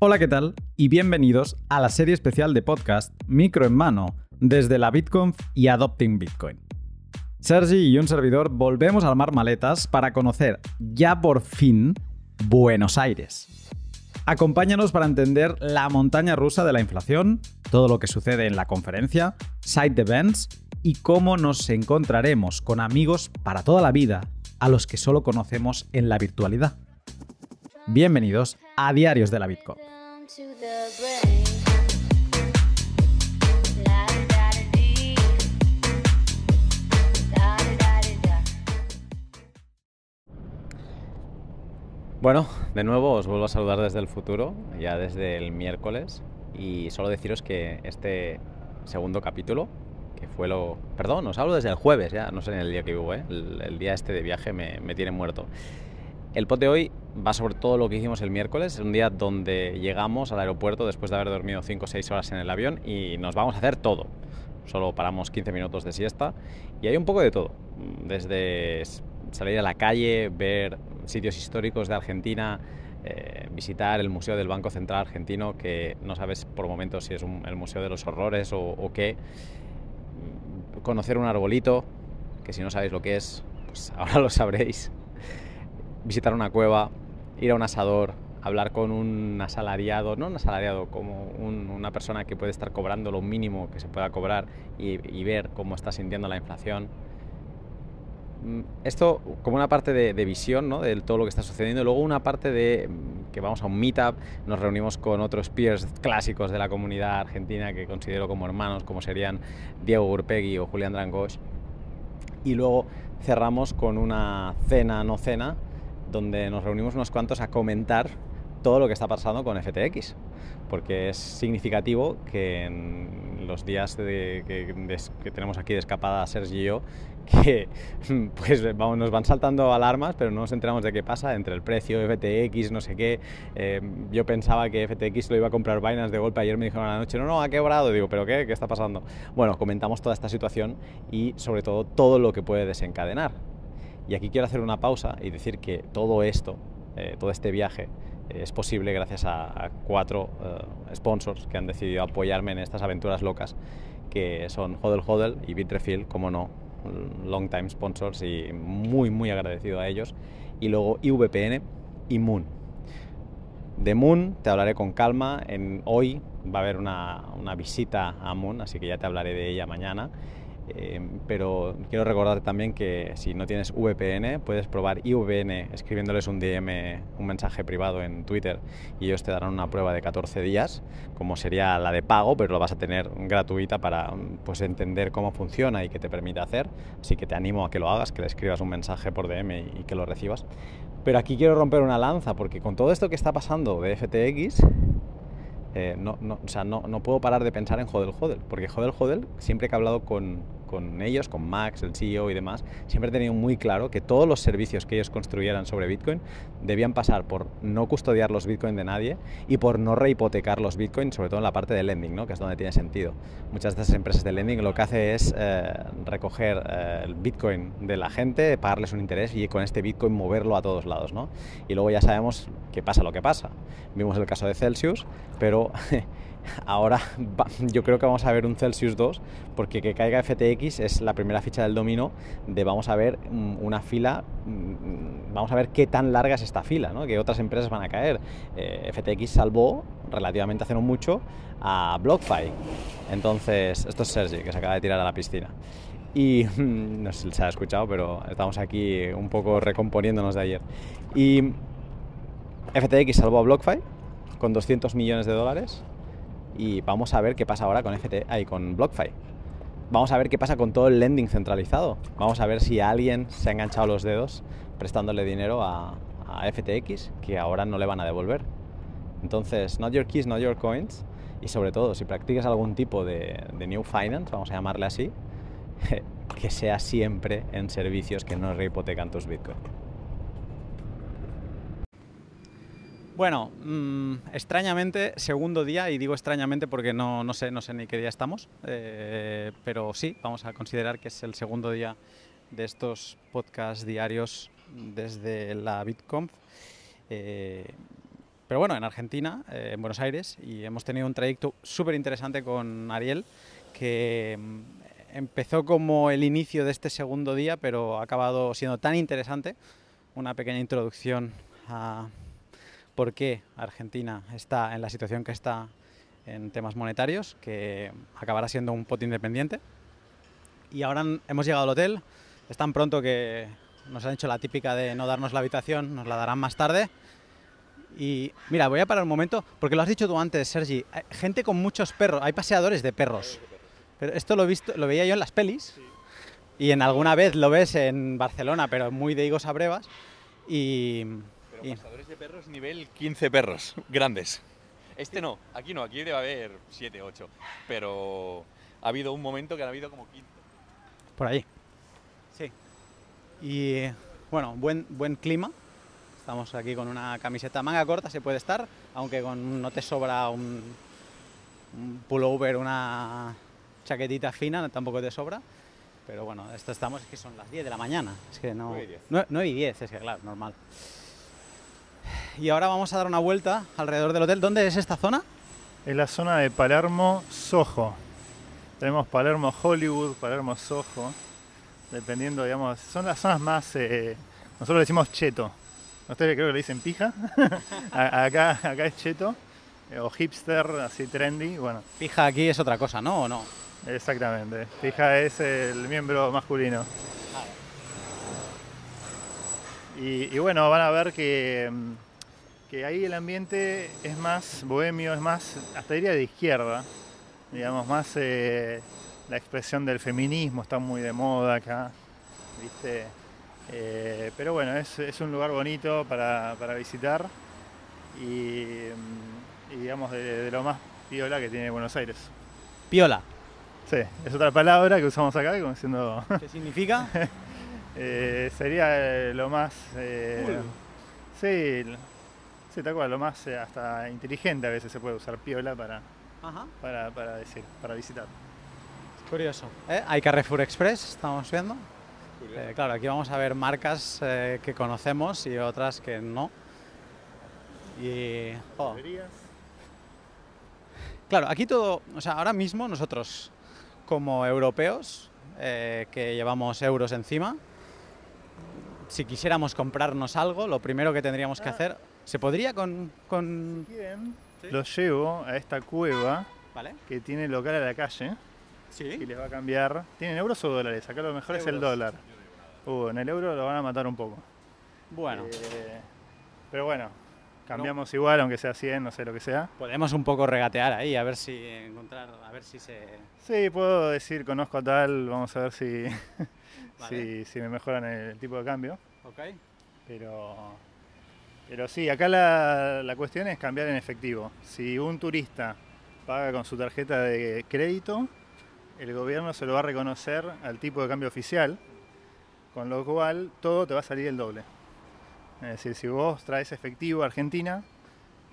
Hola, ¿qué tal? Y bienvenidos a la serie especial de podcast Micro en Mano desde la BitConf y Adopting Bitcoin. Sergi y un servidor volvemos a armar maletas para conocer ya por fin Buenos Aires. Acompáñanos para entender la montaña rusa de la inflación, todo lo que sucede en la conferencia, side events y cómo nos encontraremos con amigos para toda la vida a los que solo conocemos en la virtualidad. Bienvenidos a Diarios de la Bitcoin. Bueno, de nuevo os vuelvo a saludar desde el futuro, ya desde el miércoles, y solo deciros que este segundo capítulo, que fue lo... Perdón, os hablo desde el jueves, ya no sé en el día que vivo, ¿eh? el, día este de viaje me tiene muerto. El pod de hoy va sobre todo lo que hicimos el miércoles, es un día donde llegamos al aeropuerto después de haber dormido 5 o 6 horas en el avión y nos vamos a hacer todo. Solo paramos 15 minutos de siesta y hay un poco de todo, desde salir a la calle, ver sitios históricos de Argentina, eh, visitar el Museo del Banco Central Argentino, que no sabes por momentos si es el Museo de los Horrores o, qué, conocer un arbolito, que si no sabéis lo que es, pues ahora lo sabréis, visitar una cueva, ir a un asador, hablar con un asalariado, no un asalariado, como una persona que puede estar cobrando lo mínimo que se pueda cobrar y ver cómo está sintiendo la inflación. Mm, esto como una parte de, visión ¿no? de todo lo que está sucediendo, luego una parte de mm, que vamos a un meetup, nos reunimos con otros peers clásicos de la comunidad argentina que considero como hermanos, como serían Diego Urpegui o Julián Drangosh, y luego cerramos con una cena, no cena, donde nos reunimos unos cuantos a comentar todo lo que está pasando con FTX, porque es significativo que en los días que, tenemos aquí de escapada Sergio y yo, que pues nos van saltando alarmas, pero no nos enteramos de qué pasa entre el precio, FTX, no sé qué. Eh, yo pensaba que FTX lo iba a comprar Binance de golpe. Ayer me dijeron a la noche, no, no, ha quebrado. Digo, ¿pero qué? ¿Qué está pasando? Bueno, comentamos toda esta situación y sobre todo todo lo que puede desencadenar. Y aquí quiero hacer una pausa y decir que todo esto, eh, todo este viaje, eh, es posible gracias a, cuatro sponsors que han decidido apoyarme en estas aventuras locas, que son Hodel Hodel y Bitrefill, como no, long time sponsors y muy muy agradecido a ellos. Y luego IVPN y Moon. De Moon te hablaré con calma. En, hoy va a haber una, una visita a Moon, así que ya te hablaré de ella mañana. Eh, pero quiero recordarte también que si no tienes VPN, puedes probar IVN escribiéndoles un DM, un mensaje privado en Twitter y ellos te darán una prueba de 14 días, como sería la de pago, pero lo vas a tener gratuita para pues, entender cómo funciona y qué te permite hacer. Así que te animo a que lo hagas, que le escribas un mensaje por DM y, que lo recibas. Pero aquí quiero romper una lanza, porque con todo esto que está pasando de FTX, eh, no, no, o sea, no, no, puedo parar de pensar en Hodel Hodel, porque Hodel Hodel, siempre que he hablado con, con ellos, con Max, el CEO y demás, siempre he tenido muy claro que todos los servicios que ellos construyeran sobre Bitcoin debían pasar por no custodiar los Bitcoin de nadie y por no rehipotecar los Bitcoin, sobre todo en la parte de lending, ¿no? que es donde tiene sentido. Muchas de estas empresas de lending lo que hace es eh, recoger eh, el Bitcoin de la gente, pagarles un interés y con este Bitcoin moverlo a todos lados. ¿no? Y luego ya sabemos qué pasa lo que pasa. Vimos el caso de Celsius, pero ahora yo creo que vamos a ver un Celsius 2 porque que caiga FTX es la primera ficha del dominó de vamos a ver mm, una fila, mm, vamos a ver qué tan larga es esta fila, ¿no? que otras empresas van a caer. Eh, FTX salvó relativamente hace no mucho a BlockFi. Entonces, esto es Sergi que se acaba de tirar a la piscina. Y no sé si se ha escuchado, pero estamos aquí un poco recomponiéndonos de ayer. Y FTX salvó a BlockFi con 200 millones de dólares y vamos a ver qué pasa ahora con FT, y con BlockFi. Vamos a ver qué pasa con todo el lending centralizado. Vamos a ver si alguien se ha enganchado los dedos prestándole dinero a, FTX que ahora no le van a devolver. Entonces, not your keys, not your coins. Y sobre todo, si practicas algún tipo de, de New Finance, vamos a llamarle así, que sea siempre en servicios que no rehipotecan tus bitcoins. Bueno, mm, extrañamente, segundo día, y digo extrañamente porque no, no, sé, no sé ni qué día estamos, eh, pero sí, vamos a considerar que es el segundo día de estos podcasts diarios desde la BitConf. Eh, pero bueno, en Argentina, eh, en Buenos Aires, y hemos tenido un trayecto súper interesante con Ariel, que mm, empezó como el inicio de este segundo día, pero ha acabado siendo tan interesante. Una pequeña introducción a por qué Argentina está en la situación que está en temas monetarios, que acabará siendo un pot independiente. Y ahora hemos llegado al hotel, es tan pronto que nos han hecho la típica de no darnos la habitación, nos la darán más tarde. Y mira, voy a parar un momento, porque lo has dicho tú antes, Sergi, hay gente con muchos perros, hay paseadores de perros. Pero esto lo, he visto, lo veía yo en las pelis, y en alguna vez lo ves en Barcelona, pero muy de higos a brevas. Y, Pero y- pasadores de perros nivel 15 perros, grandes. Este no, aquí no, aquí debe haber 7, 8. Pero ha habido un momento que ha habido como 15. Por allí. Sí. Y bueno, buen, buen clima. Estamos aquí con una camiseta manga corta, se puede estar, aunque con, no te sobra un, un pullover, una chaquetita fina, tampoco te sobra. Pero bueno, esto estamos, es que son las 10 de la mañana. Es que no. Nueve y diez. 9 y 10, es que claro, normal. Y ahora vamos a dar una vuelta alrededor del hotel. ¿Dónde es esta zona? Es la zona de Palermo Soho. Tenemos Palermo Hollywood, Palermo Soho. Dependiendo, digamos, son las zonas más. eh, nosotros le decimos cheto. Ustedes creo que le dicen pija. Acá, acá es cheto. eh, O hipster, así trendy. Bueno, Pija aquí es otra cosa, ¿no? ¿O no? exactamente. Pija es el miembro masculino. Y, y bueno, van a ver que, mm, que ahí el ambiente es más bohemio, es más, hasta diría de izquierda, digamos, más eh, la expresión del feminismo está muy de moda acá, ¿viste? Eh, pero bueno, es, es un lugar bonito para, para visitar y, mm, y digamos de, de lo más piola que tiene Buenos Aires. Piola. Sí, es otra palabra que usamos acá, como diciendo, ¿Qué significa? eh, sería eh, lo más... eh, sí, sí, tal cual, lo más eh, hasta inteligente a veces se puede usar piola para, Ajá. para, para decir, para visitar. Curioso. ¿eh? Hay Carrefour Express, estamos viendo. Eh, claro, aquí vamos a ver marcas eh, que conocemos y otras que no. Y. oh, Claro, aquí todo. O sea, ahora mismo nosotros, como europeos, eh, que llevamos euros encima, si quisiéramos comprarnos algo, lo primero que tendríamos que Ah. hacer. ¿Se podría con. con... Quieren, Sí. los llevo a esta cueva ¿Vale? que tiene local a la calle y Sí. les va a cambiar. ¿Tienen euros o dólares? Acá lo mejor es el dólar. Uh, en el euro lo van a matar un poco. Bueno, Eh, pero bueno, cambiamos igual, aunque sea 100, no sé lo que sea. podemos un poco regatear ahí, a ver si encontrar. A ver si se. Sí, puedo decir conozco a tal, vamos a ver si, Vale. si, si me mejoran el tipo de cambio. Ok. Pero, pero sí, acá la, la cuestión es cambiar en efectivo. Si un turista paga con su tarjeta de crédito, el gobierno se lo va a reconocer al tipo de cambio oficial, con lo cual todo te va a salir el doble. Es decir, si vos traes efectivo a Argentina,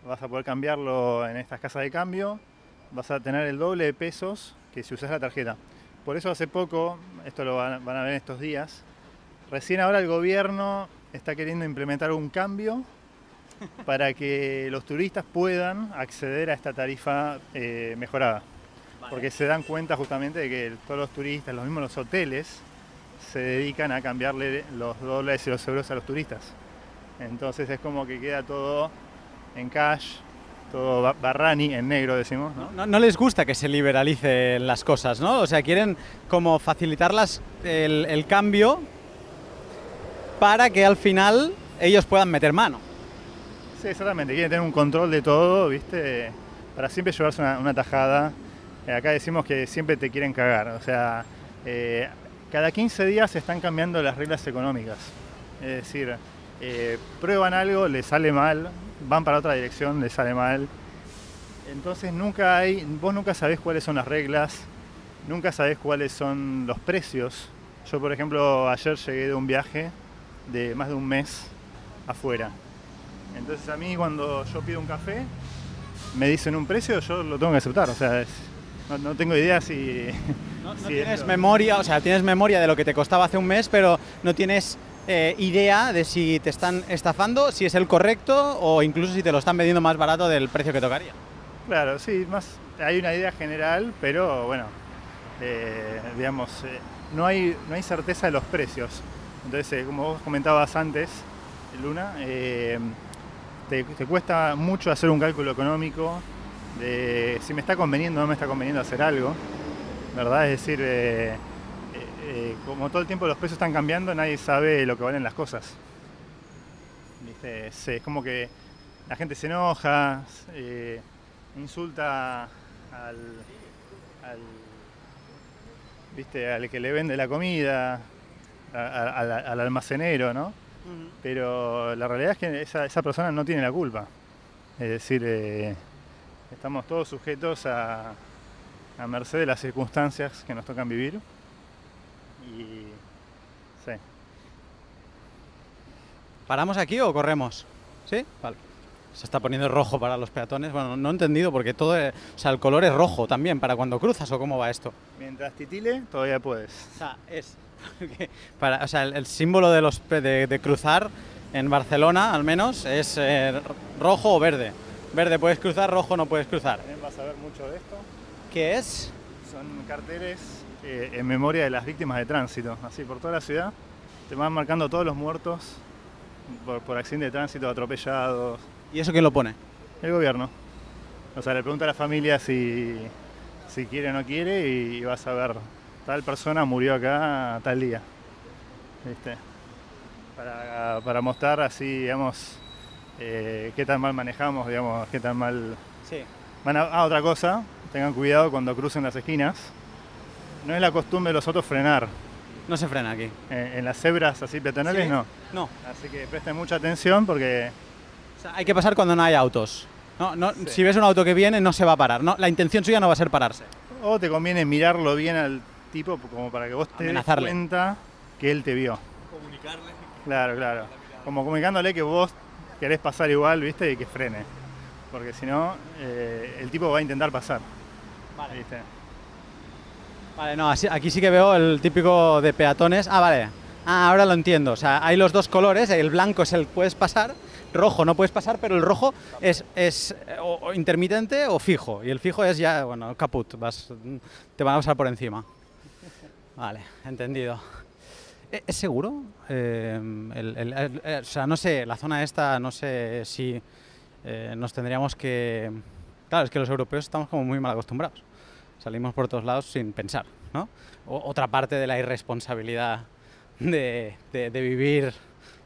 vas a poder cambiarlo en estas casas de cambio, vas a tener el doble de pesos que si usas la tarjeta. Por eso hace poco, esto lo van, van a ver en estos días, recién ahora el gobierno está queriendo implementar un cambio para que los turistas puedan acceder a esta tarifa eh, mejorada. Porque se dan cuenta justamente de que todos los turistas, los mismos los hoteles, se dedican a cambiarle los dólares y los euros a los turistas. Entonces es como que queda todo en cash, todo ba- barrani, en negro decimos, ¿no? No, no les gusta que se liberalicen las cosas, ¿no? O sea, quieren como facilitarlas el, el cambio para que al final ellos puedan meter mano. Sí, exactamente, quieren tener un control de todo, ¿viste? Para siempre llevarse una, una tajada. Eh, acá decimos que siempre te quieren cagar, o sea, eh, cada 15 días se están cambiando las reglas económicas. Es decir, eh, prueban algo, les sale mal, van para otra dirección, les sale mal. Entonces nunca hay, vos nunca sabés cuáles son las reglas, nunca sabés cuáles son los precios. Yo, por ejemplo, ayer llegué de un viaje de más de un mes afuera. Entonces a mí cuando yo pido un café, me dicen un precio, yo lo tengo que aceptar. O sea, es- no, no tengo idea si... No, no si tienes esto- memoria, o sea, tienes memoria de lo que te costaba hace un mes, pero no tienes eh, idea de si te están estafando, si es el correcto o incluso si te lo están vendiendo más barato del precio que tocaría. Claro, sí, más hay una idea general, pero bueno, eh, digamos, eh, no, hay, no hay certeza de los precios. Entonces, como vos comentabas antes, Luna, te, te cuesta mucho hacer un cálculo económico de si me está conveniendo o no me está conveniendo hacer algo, ¿verdad? Es decir, eh, como todo el tiempo los precios están cambiando, nadie sabe lo que valen las cosas. ¿Viste? Es, es como que la gente se enoja, eh, insulta al, al, ¿viste? al que le vende la comida, a- a- al, al almacenero, ¿no? Pero la realidad es que esa, esa persona no tiene la culpa. Es decir, eh, estamos todos sujetos a, a merced de las circunstancias que nos tocan vivir. Y sí. ¿Paramos aquí o corremos? ¿Sí? Vale. Se está poniendo rojo para los peatones. Bueno, no he entendido porque todo, es- o sea, el color es rojo también para cuando cruzas o cómo va esto. Mientras titile, todavía puedes. O sea, es para, o sea, el, el símbolo de los de, de cruzar en Barcelona, al menos, es eh, rojo o verde. Verde puedes cruzar, rojo no puedes cruzar. También vas a ver mucho de esto. ¿Qué es? Son carteles eh, en memoria de las víctimas de tránsito. Así por toda la ciudad te van marcando todos los muertos por, por accidente de tránsito, atropellados. ¿Y eso quién lo pone? El gobierno. O sea, le pregunta a la familia si, si quiere o no quiere y vas a ver, tal persona murió acá tal día. ¿Viste? Para, para mostrar así, digamos, eh, qué tan mal manejamos, digamos, qué tan mal Sí. Van a, ah, otra cosa, tengan cuidado cuando crucen las esquinas. No es la costumbre de los autos frenar. No se frena aquí. Eh, en las cebras así peatonales ¿Sí? no. No. Así que presten mucha atención porque O sea, hay que pasar cuando no hay autos. No, no, Sí. Si ves un auto que viene, no se va a parar. No, la intención suya no va a ser pararse. o te conviene mirarlo bien al tipo como para que vos te des cuenta que él te vio. Comunicarle. Claro, claro. Como comunicándole que vos querés pasar igual, ¿viste? Y que frene. Porque si no, eh, el tipo va a intentar pasar. Vale. ¿viste? Vale, no, aquí sí que veo el típico de peatones. Ah, vale. Ah, ahora lo entiendo. O sea, hay los dos colores. El blanco es el puedes pasar, rojo no puedes pasar, pero el rojo es, es eh, o, intermitente o fijo. Y el fijo es ya, bueno, caput. Vas, te van a pasar por encima. Vale, entendido. ¿E- ¿Es seguro? Eh, eh, o sea, no sé, la zona esta, no sé si nos tendríamos que... Claro, es que los europeos estamos como muy mal acostumbrados. Salimos por todos lados sin pensar, ¿no? O- otra parte de la irresponsabilidad de, vivir...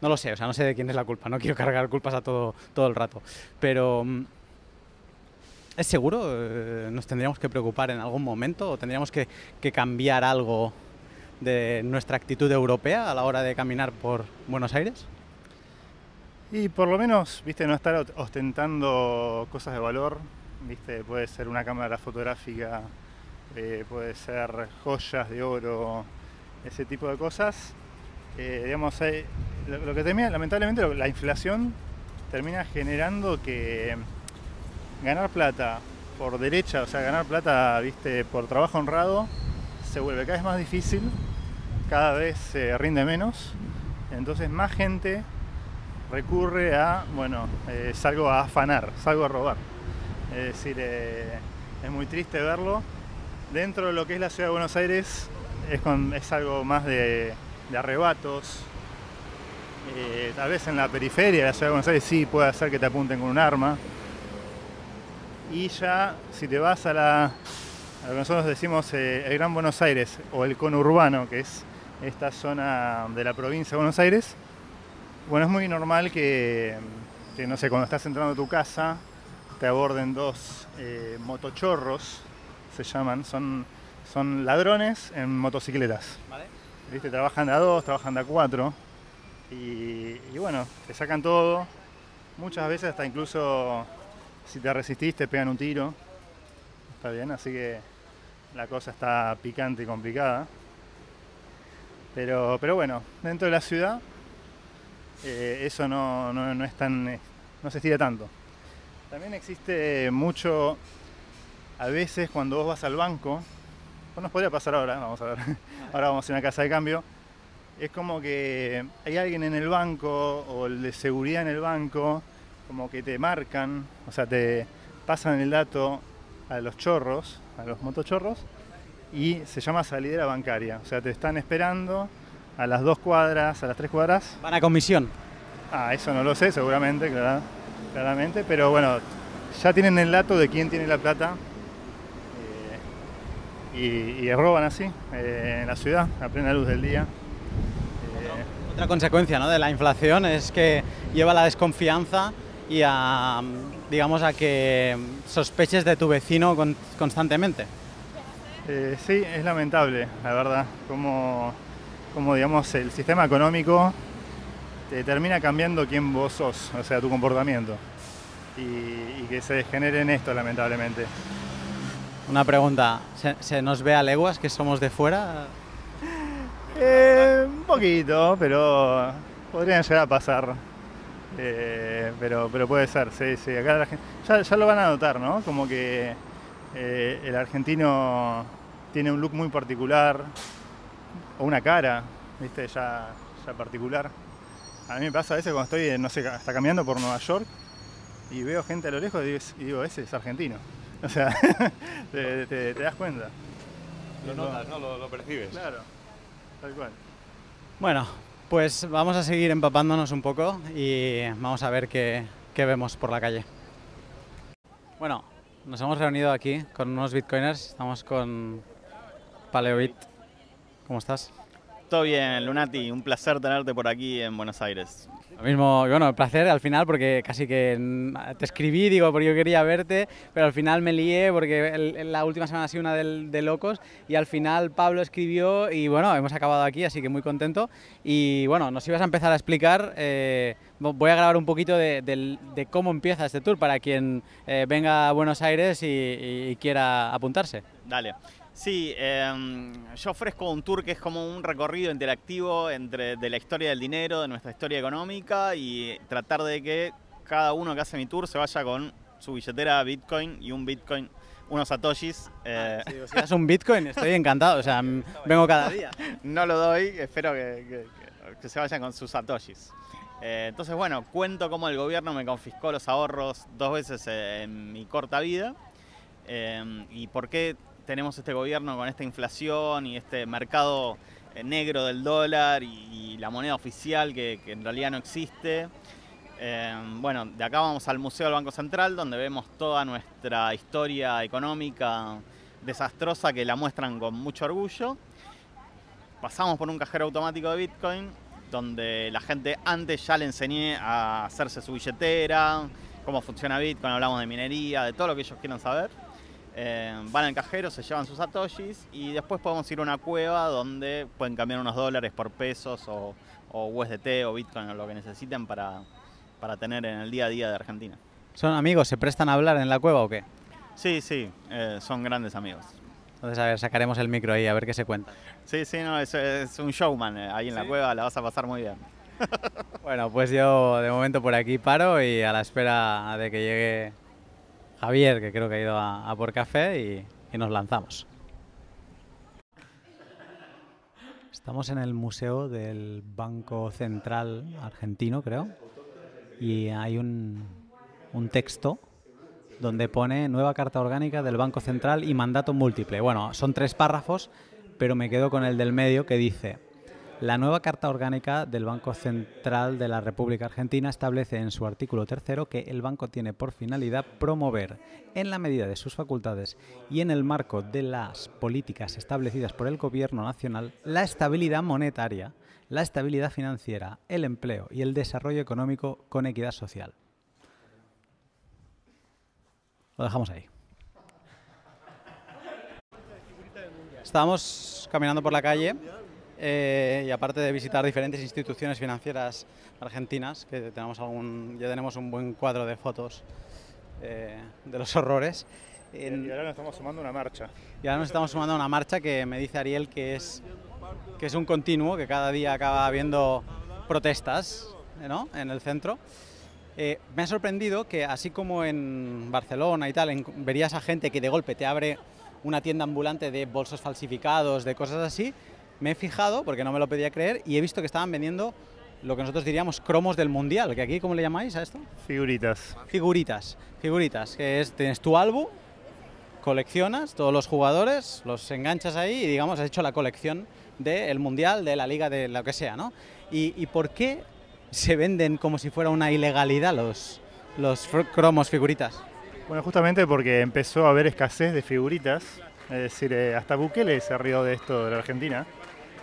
No lo sé, o sea, no sé de quién es la culpa, no quiero cargar culpas a todo, todo el rato. Pero... mm, ¿Es seguro? Eh, ¿Nos tendríamos que preocupar en algún momento o tendríamos que, que cambiar algo de nuestra actitud europea a la hora de caminar por Buenos Aires? Y por lo menos, viste, no estar ostentando cosas de valor, viste, puede ser una cámara fotográfica, eh, puede ser joyas de oro, ese tipo de cosas. Eh, digamos, lo, que termina, lamentablemente, la inflación termina generando que ganar plata por derecha, o sea, ganar plata, viste, por trabajo honrado, se vuelve cada vez más difícil, cada vez se rinde menos, entonces más gente recurre a, bueno, eh, salgo a afanar, salgo a robar. Es decir, es muy triste verlo. Dentro de lo que es la ciudad de Buenos Aires es, es algo más de, de arrebatos. Eh, tal vez en la periferia de la ciudad de Buenos Aires sí puede hacer que te apunten con un arma. Y ya, si te vas a la, a lo que nosotros decimos eh, el Gran Buenos Aires o el conurbano, que es esta zona de la provincia de Buenos Aires, bueno, es muy normal que, que, no sé, cuando estás entrando a tu casa, te aborden dos eh, motochorros, se llaman, son, son ladrones en motocicletas. ¿Viste? Trabajan de a dos, trabajan de a cuatro. Y, y bueno, te sacan todo. Muchas veces hasta incluso si te resistís te pegan un tiro. Está bien, así que la cosa está picante y complicada. Pero, pero bueno, dentro de la ciudad eh, eso no, no- no es tan, eh, no se estira tanto. También existe mucho, a veces cuando vos vas al banco, pues nos podría pasar ahora, vamos a ver, ahora vamos a una casa de cambio, es como que hay alguien en el banco o el de seguridad en el banco, como que te marcan, o sea, te pasan el dato a los chorros, a los motochorros, y se llama salidera bancaria. O sea, te están esperando a las dos cuadras, a las tres cuadras. Van a comisión. Ah, eso no lo sé, seguramente, clara- claramente, pero bueno, ya tienen el dato de quién tiene la plata y, y roban así eh, en la ciudad, a plena luz del día. Otra consecuencia ¿no? de la inflación es que lleva a la desconfianza y a, digamos, a que sospeches de tu vecino con- constantemente. Eh, sí, es lamentable, la verdad, como, como digamos el sistema económico te termina cambiando quién vos sos, o sea, tu comportamiento. Y, y que se genere en esto, lamentablemente. Una pregunta, ¿se, nos ve a leguas que somos de fuera? Eh, un poquito, pero podrían llegar a pasar. Eh, pero, pero puede ser, sí, sí. Acá la gen- ya, lo van a notar, ¿no? Como que eh, el argentino tiene un look muy particular, o una cara, ¿viste? Ya, ya particular. A mí me pasa a veces cuando estoy, no sé, hasta caminando por Nueva York y veo gente a lo lejos y digo, ese es argentino. O sea, te, te- te das cuenta. Lo notas, ¿no? Lo, lo percibes. Claro, tal cual. Bueno, pues vamos a seguir empapándonos un poco y vamos a ver qué, qué vemos por la calle. Bueno, nos hemos reunido aquí con unos bitcoiners, estamos con Paleobit. ¿Cómo estás? Todo bien, Lunati, un placer tenerte por aquí en Buenos Aires. Lo mismo, bueno, placer al final porque casi que te escribí, digo, porque yo quería verte, pero al final me lié porque el- la última semana ha sido una del- de, locos y al final Pablo escribió y bueno, hemos acabado aquí, así que muy contento. Y bueno, nos ibas a empezar a explicar, eh, vo- voy a grabar un poquito de, del- de cómo empieza este tour para quien eh, venga a Buenos Aires y, y- y quiera apuntarse. Dale. Sí, em, yo ofrezco un tour que es como un recorrido interactivo entre de la historia del dinero, de nuestra historia económica y tratar de que cada uno que hace mi tour se vaya con su billetera Bitcoin y un Bitcoin, unos satoshis. eh, Si das un Bitcoin, estoy encantado, o sea, vengo cada día. no lo doy, espero que, que- se vayan con sus satoshis. Eh, entonces, bueno, cuento cómo el gobierno me confiscó los ahorros dos veces en mi corta vida eh, y por qué tenemos este gobierno con esta inflación y este mercado eh, negro del dólar y, y la moneda oficial que, que en realidad no existe. Eh, bueno, de acá vamos al Museo del Banco Central, donde vemos toda nuestra historia económica desastrosa que la muestran con mucho orgullo. Pasamos por un cajero automático de Bitcoin, donde la gente antes ya le enseñé a hacerse su billetera, cómo funciona Bitcoin, hablamos de minería, de todo lo que ellos quieran saber. Eh, van al cajero, se llevan sus satoshis y después podemos ir a una cueva donde pueden cambiar unos dólares por pesos o, o USDT o Bitcoin o lo que necesiten para, para tener en el día a día de Argentina. ¿Son amigos? ¿Se prestan a hablar en la cueva o qué? Sí, sí, eh, son grandes amigos. Entonces, a ver, sacaremos el micro ahí, a ver qué se cuenta. Sí, sí, no, es, es un showman eh, ahí en la cueva, la vas a pasar muy bien. Bueno, pues yo de momento por aquí paro y a la espera de que llegue Javier, que creo que ha ido a, por café, y, y nos lanzamos. Estamos en el Museo del Banco Central Argentino, creo, y hay un, un texto donde pone nueva carta orgánica del Banco Central y mandato múltiple. Bueno, son tres párrafos, pero me quedo con el del medio que dice, la nueva Carta Orgánica del Banco Central de la República Argentina establece en su artículo tercero que el banco tiene por finalidad promover, en la medida de sus facultades y en el marco de las políticas establecidas por el Gobierno Nacional, la estabilidad monetaria, la estabilidad financiera, el empleo y el desarrollo económico con equidad social. Lo dejamos ahí. Estábamos caminando por la calle eh, y aparte de visitar diferentes instituciones financieras argentinas, que tenemos algún, ya tenemos un buen cuadro de fotos eh, de los horrores. en- Y ahora nos estamos sumando una marcha. y ahora nos estamos sumando a una marcha que me dice Ariel que es, que es un continuo, que cada día acaba habiendo protestas ¿no? en el centro. Eh, me ha sorprendido que así como en Barcelona y tal, en- verías a gente que de golpe te abre una tienda ambulante de bolsos falsificados, de cosas así, me he fijado, porque no me lo pedía creer, y he visto que estaban vendiendo lo que nosotros diríamos cromos del mundial, que aquí, ¿cómo le llamáis a esto? Figuritas. Figuritas, figuritas, que es, tienes tu álbum, coleccionas todos los jugadores, los enganchas ahí y digamos has hecho la colección del mundial, de la liga, de lo que sea, ¿no? ¿Y, y por qué se venden como si fuera una ilegalidad los, los cromos figuritas? Bueno, justamente porque empezó a haber escasez de figuritas, es decir, eh, hasta Bukele se rió de esto de la Argentina,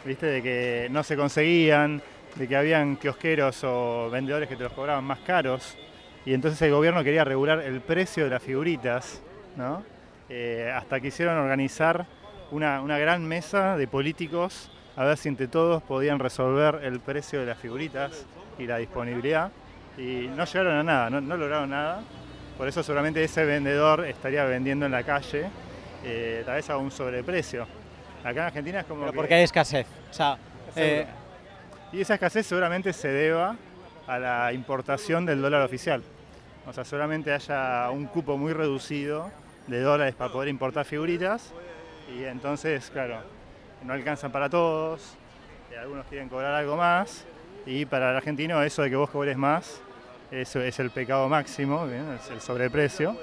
¿viste? De que no se conseguían, de que habían kiosqueros o vendedores que te los cobraban más caros, y entonces el gobierno quería regular el precio de las figuritas, ¿no? Eh, hasta quisieron organizar una, una gran mesa de políticos a ver si entre todos podían resolver el precio de las figuritas y la disponibilidad, y no llegaron a nada, no, no lograron nada. Por eso seguramente ese vendedor estaría vendiendo en la calle, eh, tal vez a un sobreprecio. Acá en Argentina es como Pero que- porque hay escasez. O sea, eh. Y esa escasez seguramente se deba a la importación del dólar oficial. O sea, seguramente haya un cupo muy reducido de dólares para poder importar figuritas y entonces, claro, no alcanzan para todos, algunos quieren cobrar algo más y para el argentino eso de que vos cobres más, eso es el pecado máximo, ¿bien? es el sobreprecio.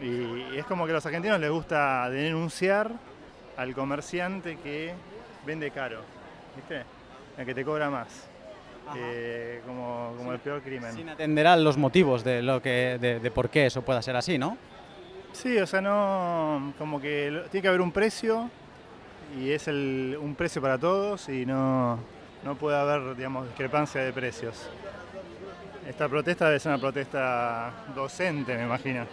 Y es como que a los argentinos les gusta denunciar al comerciante que vende caro, ¿viste? El que te cobra más. Eh, como, como el peor crimen. sin atender a los motivos de, lo que, de, de por qué eso pueda ser así, ¿no? Sí, o sea, no. Como que tiene que haber un precio y es el, un precio para todos y no, no puede haber, digamos, discrepancia de precios. Esta protesta debe ser una protesta docente, me imagino.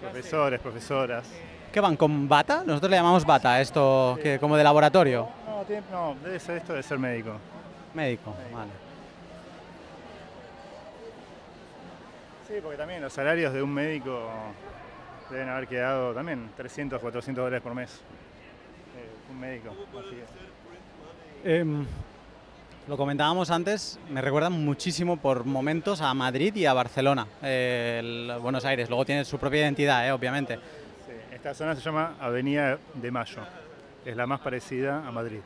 Profesores, profesoras. ¿Qué van con bata? Nosotros le llamamos bata, esto que como de laboratorio. No, no, debe ser esto de ser médico. Médico, vale. Sí, porque también los salarios de un médico deben haber quedado también 300, 400 dólares por mes. Eh, un médico, así. Em, lo comentábamos antes, me recuerda muchísimo por momentos a Madrid y a Barcelona, eh, el Buenos Aires. Luego tiene su propia identidad, eh, obviamente. Esta zona se llama Avenida de Mayo. Es la más parecida a Madrid.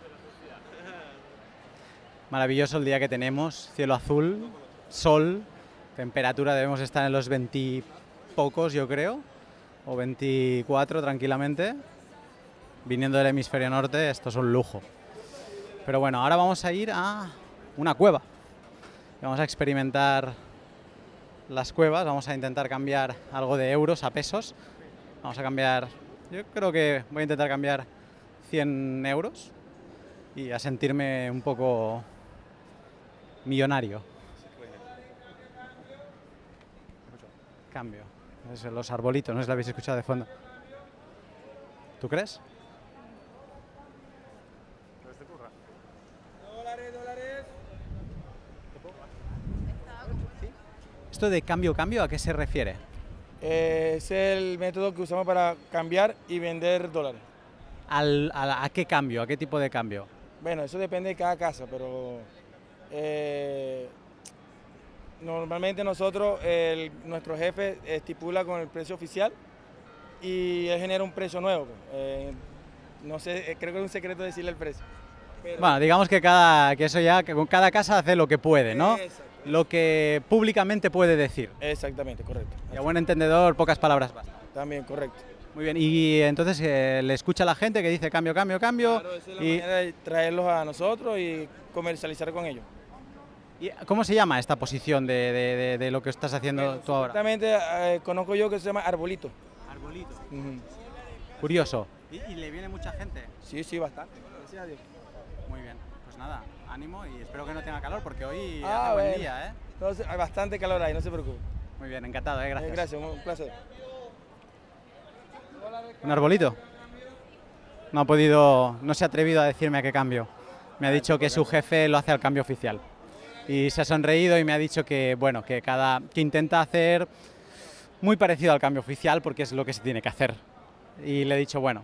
Maravilloso el día que tenemos, cielo azul, sol, temperatura debemos estar en los 20 pocos, yo creo, o 24 tranquilamente. Viniendo del hemisferio norte, esto es un lujo. Pero bueno, ahora vamos a ir a una cueva. Vamos a experimentar las cuevas, vamos a intentar cambiar algo de euros a pesos. Vamos a cambiar, yo creo que voy a intentar cambiar 100 euros y a sentirme un poco millonario. Cambio. Es los arbolitos, no sé si lo habéis escuchado de fondo. ¿Tú crees? ¿Esto de cambio, cambio, a qué se refiere? Eh, es el método que usamos para cambiar y vender dólares. Al- a, ¿A qué cambio? ¿A qué tipo de cambio? Bueno, eso depende de cada casa, pero eh, normalmente nosotros, el- nuestro jefe estipula con el precio oficial y él genera un precio nuevo. pues. Eh, no sé, creo que es un secreto decirle el precio. Pero- Bueno, digamos que cada que eso ya que con cada casa hace lo que puede, ¿no? Exacto. Lo que públicamente puede decir. Exactamente, correcto. Y a buen entendedor, pocas palabras bastan. También, correcto. Muy bien, y entonces eh, le escucha a la gente que dice cambio, cambio, cambio. Claro, esa es la y, manera de traerlos a nosotros y comercializar con ellos. y ¿Cómo se llama esta posición de, de- de- de lo que estás haciendo tú ahora? Exactamente, eh, conozco yo que se llama arbolito. Arbolito. Curioso. ¿Y, y le viene mucha gente? Sí, sí, bastante. Gracias a Dios. Muy bien, pues nada, ánimo y espero que no tenga calor porque hoy Ah, hace buen bueno. día, ¿eh? Entonces, hay bastante calor ahí, no se preocupe. Muy bien, encantado, ¿eh? Eh, Gracias. gracias, un placer. ¿Un arbolito? No ha podido, no se ha atrevido a decirme a qué cambio. Me ha dicho que su jefe lo hace al cambio oficial. Y se ha sonreído y me ha dicho que, bueno, que cada, que intenta hacer muy parecido al cambio oficial porque es lo que se tiene que hacer. Y le he dicho, bueno,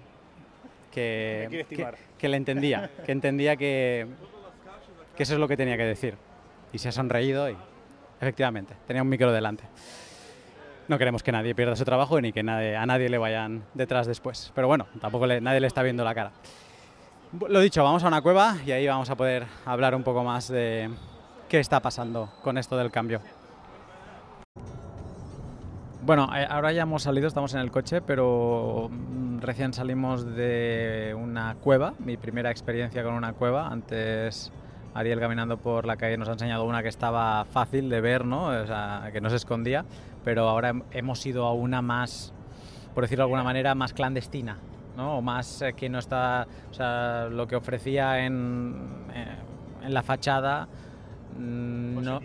que, que, que le entendía, que entendía que, que eso es lo que tenía que decir. Y se ha sonreído y, efectivamente, tenía un micro delante. No queremos que nadie pierda su trabajo ni que a nadie le vayan detrás después. Pero bueno, tampoco nadie le está viendo la cara. Lo dicho, vamos a una cueva y ahí vamos a poder hablar un poco más de qué está pasando con esto del cambio. Bueno, eh, ahora ya hemos salido, estamos en el coche, pero mm, recién salimos de una cueva, mi primera experiencia con una cueva. Antes Ariel caminando por la calle nos ha enseñado una que estaba fácil de ver, ¿no? O sea, que no se escondía, pero ahora hem- hemos ido a una más, por decirlo de alguna manera, más clandestina, ¿no? O más eh, que no está, o sea, lo que ofrecía en, eh, en la fachada mm, no,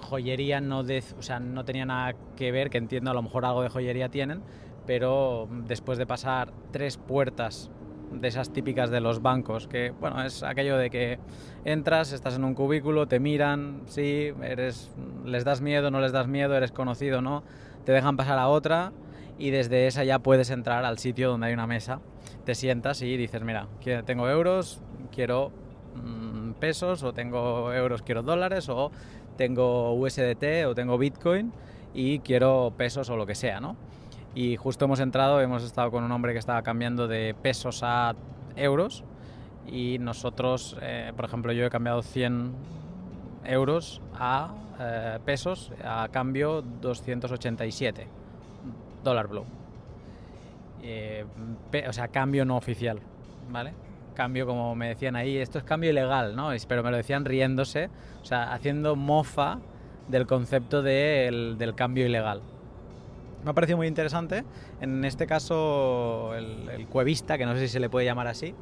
joyería no, de, o sea, no tenía nada que ver, que entiendo a lo mejor algo de joyería tienen, pero después de pasar tres puertas de esas típicas de los bancos, que bueno, es aquello de que entras, estás en un cubículo, te miran, sí, eres, les das miedo, no les das miedo, eres conocido, no, te dejan pasar a otra y desde esa ya puedes entrar al sitio donde hay una mesa, te sientas y dices, mira, tengo euros, quiero mm, pesos, o tengo euros, quiero dólares, o tengo USDT o tengo Bitcoin y quiero pesos o lo que sea, ¿no? Y justo hemos entrado, hemos estado con un hombre que estaba cambiando de pesos a euros y nosotros, eh, por ejemplo, yo he cambiado 100 euros a eh, pesos a cambio 287 dólar blue. Eh, o sea, cambio no oficial, ¿vale? Cambio, como me decían ahí, esto es cambio ilegal, ¿no? Pero me lo decían riéndose, o sea, haciendo mofa del concepto del cambio ilegal. Me ha parecido muy interesante. En este caso, el, el cuevista, que no sé si se le puede llamar así,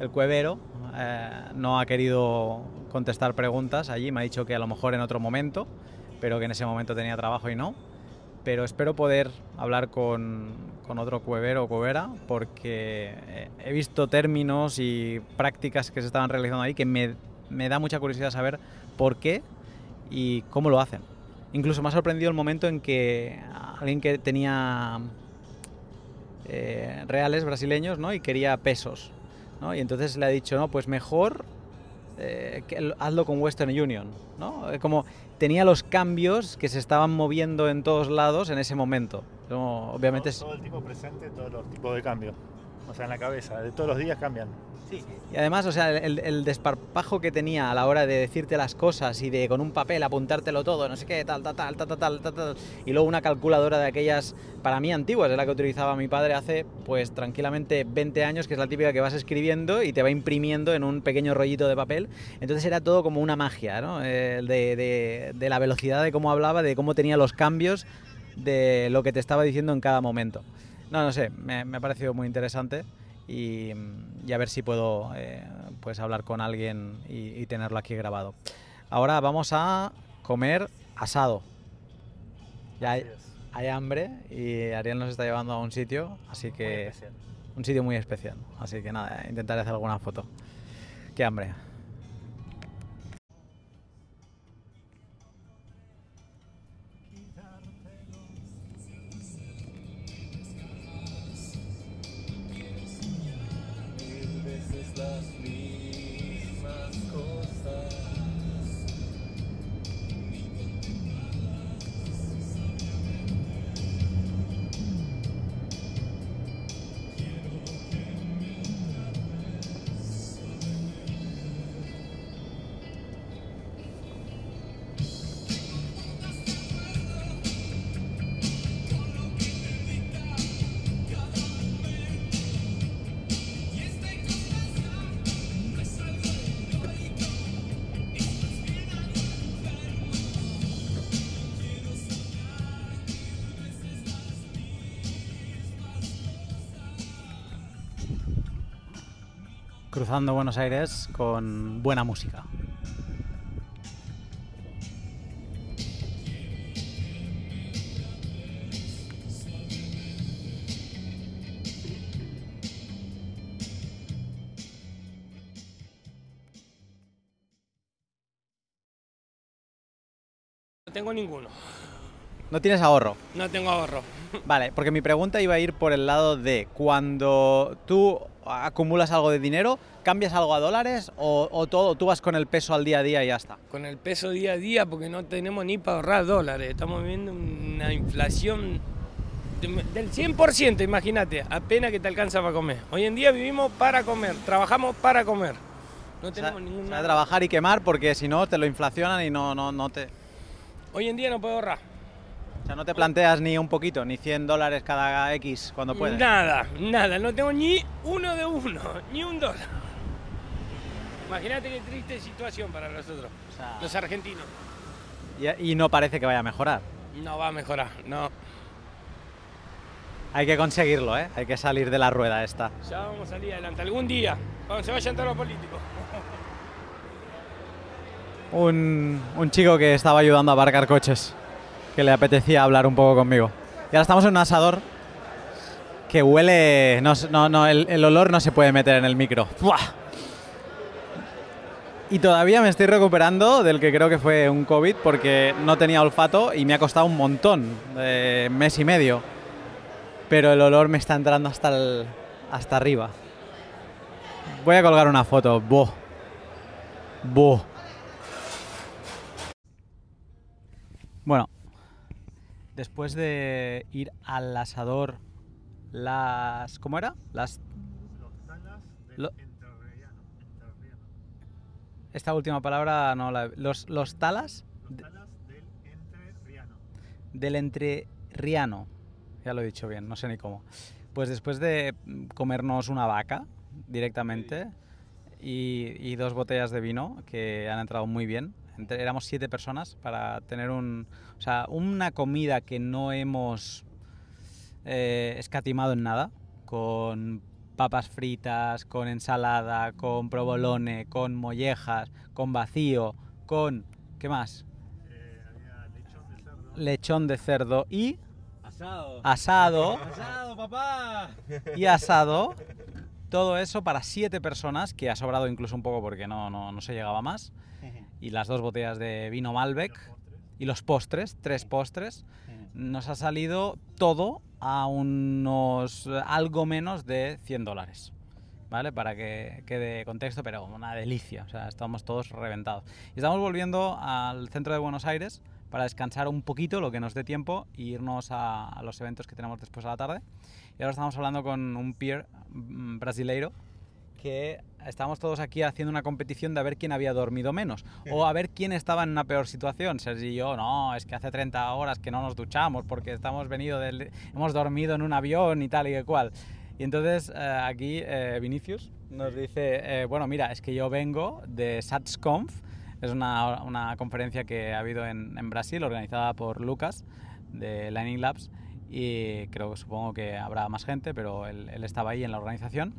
el cuevero, eh, no ha querido contestar preguntas allí. Me ha dicho que a lo mejor en otro momento, pero que en ese momento tenía trabajo y no. Pero espero poder hablar con, con otro cuevero o cuevera porque eh, he visto términos y prácticas que se estaban realizando ahí que me, me da mucha curiosidad saber por qué y cómo lo hacen. Incluso me ha sorprendido el momento en que alguien que tenía eh, reales brasileños ¿no? y quería pesos. ¿no? Y entonces le ha dicho, no, pues mejor eh, que lo- hazlo con Western Union. ¿no? Eh, Como tenía los cambios que se estaban moviendo en todos lados en ese momento. Obviamente es... todo, el tiempo presente, todos los tipos de cambio o sea, en la cabeza, de todos los días cambian. Sí, y además, o sea, el, desparpajo que tenía a la hora de decirte las cosas y de con un papel apuntártelo todo, no sé qué, tal, tal, tal, tal, tal, tal, tal, y luego una calculadora de aquellas, para mí antiguas, es la que utilizaba mi padre hace, pues tranquilamente 20 años, que es la típica que vas escribiendo y te va imprimiendo en un pequeño rollito de papel, entonces era todo como una magia, ¿no? De la velocidad de cómo hablaba, de cómo tenía los cambios, de lo que te estaba diciendo en cada momento. No, no sé, me, me ha parecido muy interesante y, y a ver si puedo eh, pues hablar con alguien y, y tenerlo aquí grabado. Ahora vamos a comer asado. Ya hay, hay hambre y Ariel nos está llevando a un sitio, así que un sitio muy especial. Así que nada, intentaré hacer alguna foto. Qué hambre. Cruzando Buenos Aires con buena música. No tengo ninguno. No tienes ahorro. No tengo ahorro. Vale, porque mi pregunta iba a ir por el lado de cuando tú acumulas algo de dinero, ¿cambias algo a dólares o, o todo, tú vas con el peso al día a día y ya está? Con el peso día a día porque no tenemos ni para ahorrar dólares. Estamos viendo una inflación del 100%, imagínate, apenas que te alcanza para comer. Hoy en día vivimos para comer, trabajamos para comer. No O sea, tenemos o ninguna... sea, trabajar y quemar porque si no te lo inflacionan y no, no, no te... Hoy en día no puedo ahorrar. O sea, no te planteas ni un poquito, ni 100 dólares cada X cuando puedes. Nada, nada, no tengo ni uno de uno, ni un dólar. Imagínate qué triste situación para nosotros, O sea, los argentinos. y, y no parece que vaya a mejorar. No va a mejorar, no. Hay que conseguirlo, ¿eh? Hay que salir de la rueda esta. Ya vamos a salir adelante, algún día, cuando se vayan todos los políticos. Un, un chico que estaba ayudando a aparcar coches, que le apetecía hablar un poco conmigo. Y ahora estamos en un asador que huele... No, no, no, el, olor no se puede meter en el micro. ¡Buah! Y todavía me estoy recuperando del que creo que fue un COVID porque no tenía olfato y me ha costado un montón, de mes y medio. Pero el olor me está entrando hasta, el- hasta arriba. Voy a colgar una foto. Buh. Buh. Bueno, después de ir al asador, las. ¿Cómo era? Las. Lo- Esta última palabra no la. Los, los talas de- del entrerriano. Ya lo he dicho bien, no sé ni cómo. Pues después de comernos una vaca directamente y, y dos botellas de vino que han entrado muy bien. Entre- éramos siete personas para tener un, o sea, una comida que no hemos eh, escatimado en nada, con papas fritas, con ensalada, con provolone, con mollejas, con vacío, con... ¿Qué más? Lechón de cerdo y Asado. asado Asado, papá. y asado. Todo eso para siete personas, que ha sobrado incluso un poco porque no, no, no se llegaba más. Y las dos botellas de vino Malbec y los postres, tres postres. Nos ha salido todo a unos eh, algo menos de 100 dólares. ¿Vale? Para que quede contexto, pero una delicia. O sea, estamos todos reventados. Y estamos volviendo al centro de Buenos Aires para descansar un poquito, lo que nos dé tiempo, e irnos a, a los eventos que tenemos después a la tarde. Y ahora estamos hablando con un peer mm, brasileiro que estábamos todos aquí haciendo una competición de a ver quién había dormido menos o a ver quién estaba en una peor situación. Sergi y yo, no, es que hace 30 horas que no nos duchamos porque estamos venido del, hemos dormido en un avión y tal y cual. Y entonces eh, aquí eh, Vinicius nos dice, eh, bueno, mira, es que yo vengo de SatsConf, es una, una conferencia que ha habido en, en Brasil organizada por Lucas de Lightning Labs y creo que supongo que habrá más gente, pero él, él estaba ahí en la organización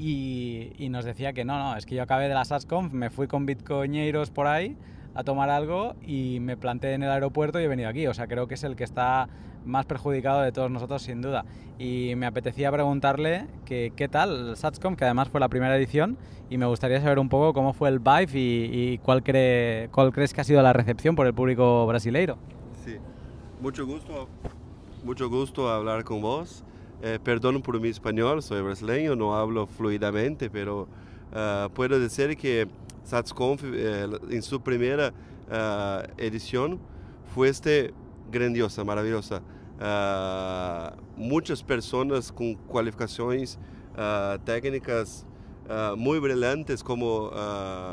y, y nos decía que no, no, es que yo acabé de la SatsConf, me fui con bitcoñeiros por ahí a tomar algo y me planté en el aeropuerto y he venido aquí. O sea, creo que es el que está más perjudicado de todos nosotros, sin duda. Y me apetecía preguntarle que, qué tal SatsConf, que además fue la primera edición, y me gustaría saber un poco cómo fue el vibe y, y cuál, cree, cuál crees que ha sido la recepción por el público brasileiro. Sí, mucho gusto, mucho gusto hablar con vos. Eh, perdón por mi español, soy brasileño, no hablo fluidamente, pero ah, puedo decir que SatsConf eh, en su primera ah, edición fue este grandiosa, maravillosa. Muchas personas con cualificaciones técnicas muy brillantes como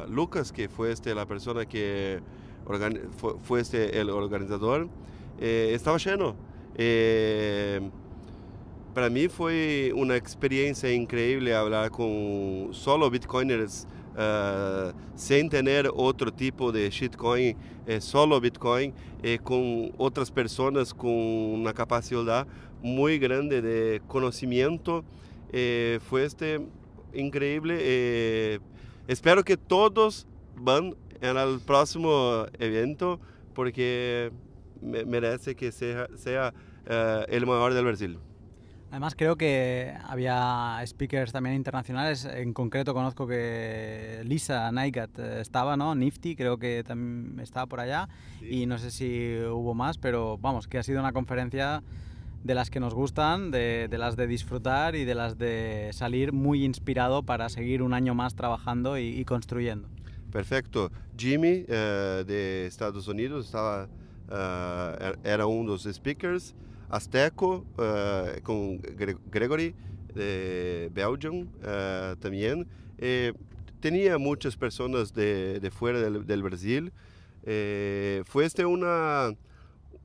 Lucas, que fue este, la persona que fue, fue este, el organizador, eh, estaba lleno. Eh, para mí fue una experiencia increíble hablar con solo bitcoiners ah, sin tener otro tipo de shitcoin, eh, solo bitcoin, eh, con otras personas con una capacidad muy grande de conocimiento. Eh, fue este increíble. eh, espero que todos van el próximo evento porque me- merece que sea, eh, el mejor del Brasil. Además creo que había speakers también internacionales, en concreto conozco que Lisa Nygat eh, estaba, ¿no? Nifty creo que también estaba por allá y no sé si hubo más, pero vamos, que ha sido una conferencia de las que nos gustan, de, de las de disfrutar y de las de salir muy inspirado para seguir un año más trabajando y, y construyendo. Perfecto. Jimmy eh, de Estados Unidos estaba, eh, er- era um dos speakers. Azteco, uh, con Gre Gregory de Belgium uh, también. Eh, tenía muchas personas de, fuera del, Brasil. Eh, fue este un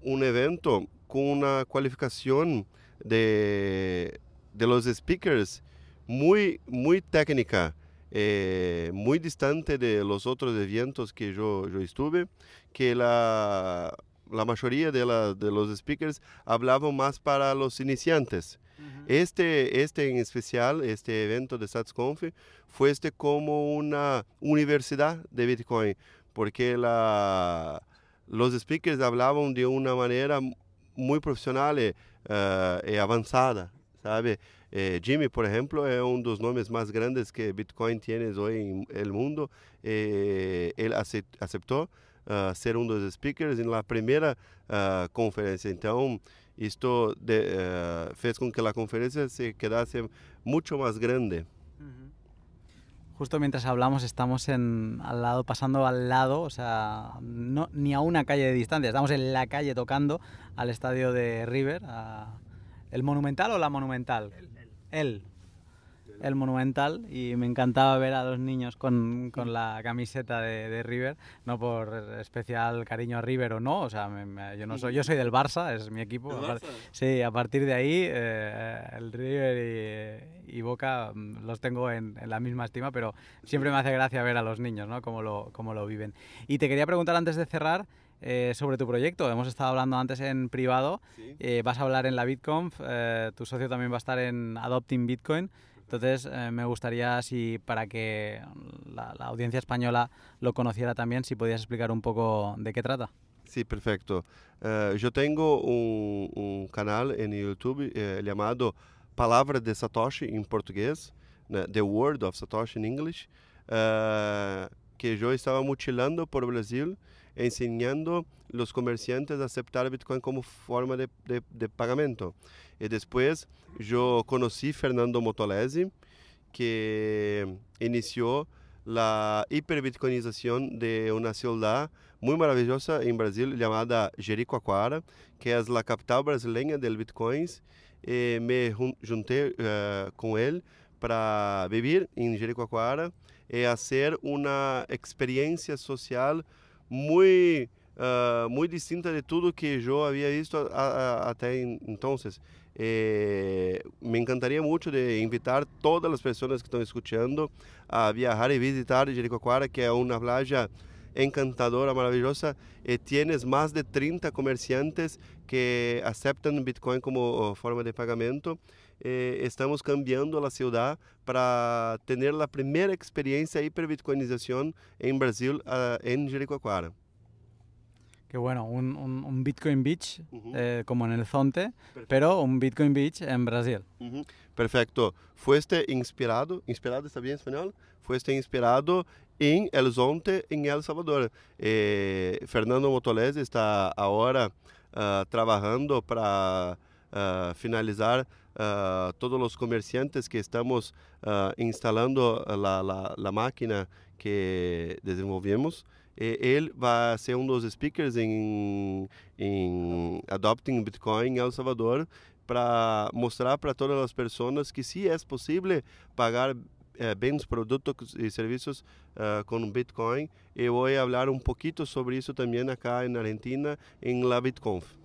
evento con una cualificación de, de los speakers muy, muy técnica, eh, muy distante de los otros eventos que yo, yo estuve, que la, la mayoría de, la, de, los speakers hablaban más para los iniciantes. Uh -huh. este, este en especial, este evento de SatsConf, fue este como una universidad de Bitcoin, porque la, los speakers hablaban de una manera muy profesional y, uh, y avanzada, ¿sabe? Eh, Jimmy, por ejemplo, es uno de los nombres más grandes que Bitcoin tiene hoy en el mundo. Eh, él aceptó uh, ser uno de los speakers en la primera uh, conferencia. Entonces, esto de, uh, fez con que la conferencia se quedase mucho más grande. Justo mientras hablamos estamos en, al lado, pasando al lado, o sea, no, ni a una calle de distancia, estamos en la calle tocando al estadio de River. A, ¿El Monumental o la Monumental? El, el. el Monumental y me encantaba ver a los niños con, con la camiseta de, de, River, no por especial cariño a River o no, o sea, me, me, yo no soy, yo soy del Barça, es mi equipo. A sí, a partir de ahí eh, el River y, y, Boca mm, los tengo en, en, la misma estima, pero siempre me hace gracia ver a los niños, ¿no? Cómo lo, cómo lo viven. Y te quería preguntar antes de cerrar, eh, sobre tu proyecto. Hemos estado hablando antes en privado, sí. eh, vas a hablar en la BitConf, eh, tu socio también va a estar en Adopting Bitcoin. Entonces, eh, me gustaría, si para que la, la, audiencia española lo conociera también, si podías explicar un poco de qué trata. Sí, perfecto. Uh, yo tengo un, un, canal en YouTube eh, llamado Palabras de Satoshi en portugués, The Word of Satoshi en inglés, uh, que yo estaba mutilando por Brasil, enseñando los comerciantes a aceptar Bitcoin como forma de, de, de pagamento. Y después yo conocí Fernando Motolesi, que inició la hiperbitcoinización de una ciudad muy maravillosa en Brasil llamada Jericoacoara, que es la capital brasileña del Bitcoin. Y me junté uh, con él para vivir en Jericoacoara y hacer una experiencia social muy, uh, muy distinta de tudo que eu havia visto a, a, até então. Eh, me encantaria muito de invitar todas as pessoas que estão escutando a viajar e visitar Jericoacoara, que é uma playa encantadora, maravilhosa, e tienes mais de 30 comerciantes que aceitam Bitcoin como forma de pagamento. Eh, estamos cambiando a cidade para ter a primeira experiência de hiperbitcoinização em Brasil, uh, em Jericoacoara. Qué bueno, un, un, un Bitcoin Beach uh -huh. eh, como en el Zonte, Perfecto. pero un Bitcoin Beach en Brasil. Uh -huh. Perfecto. Fuiste inspirado, inspirado está bien en español? Fuiste inspirado en el Zonte en El Salvador. Eh, Fernando Motolese está ahora uh, trabajando para uh, finalizar uh, todos los comerciantes que estamos instalando la, la, la máquina que desenvolvemos. Ele vai ser um dos speakers em, em Adopting Bitcoin em El Salvador para mostrar para todas as pessoas que sim é possível pagar eh, bens, produtos e serviços uh, com Bitcoin. E vou falar um pouquinho sobre isso também acá na Argentina, em la BitConf.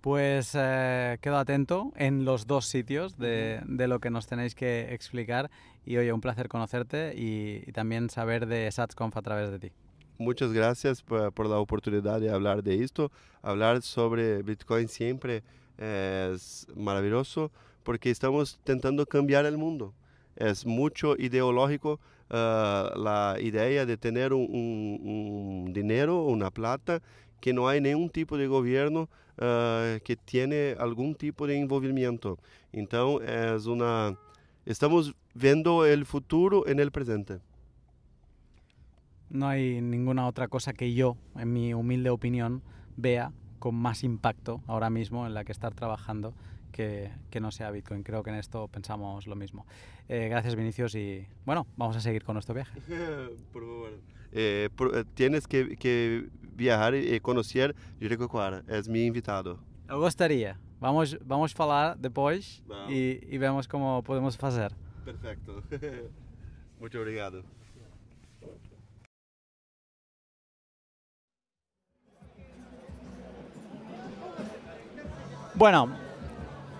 Pues eh, quedo atento en los dos sitios de, de, lo que nos tenéis que explicar y oye, un placer conocerte y, y también saber de SatsConf a través de ti. Muchas gracias por, por, la oportunidad de hablar de esto. Hablar sobre Bitcoin siempre es maravilloso porque estamos intentando cambiar el mundo. Es mucho ideológico uh, la idea de tener un, un, un dinero, una plata, que no hay ningún tipo de gobierno uh, que tiene algún tipo de envolvimiento. Então, é uma estamos vendo o futuro en el presente. No hay ninguna otra cosa que yo, en mi humilde opinión, vea con más impacto ahora mismo en la que estar trabajando que, que no sea Bitcoin. Creo que en esto pensamos lo mismo. Eh, gracias Vinicius y bueno, vamos a seguir con nuestro viaje. por favor. Eh, por, tienes que, que, viajar y conocer Jericoacoara. Es mi invitado. Eu gostaria. Vamos, vamos falar depois Vamos. e, e vemos como podemos fazer. Perfecto. Muito obrigado. Bueno,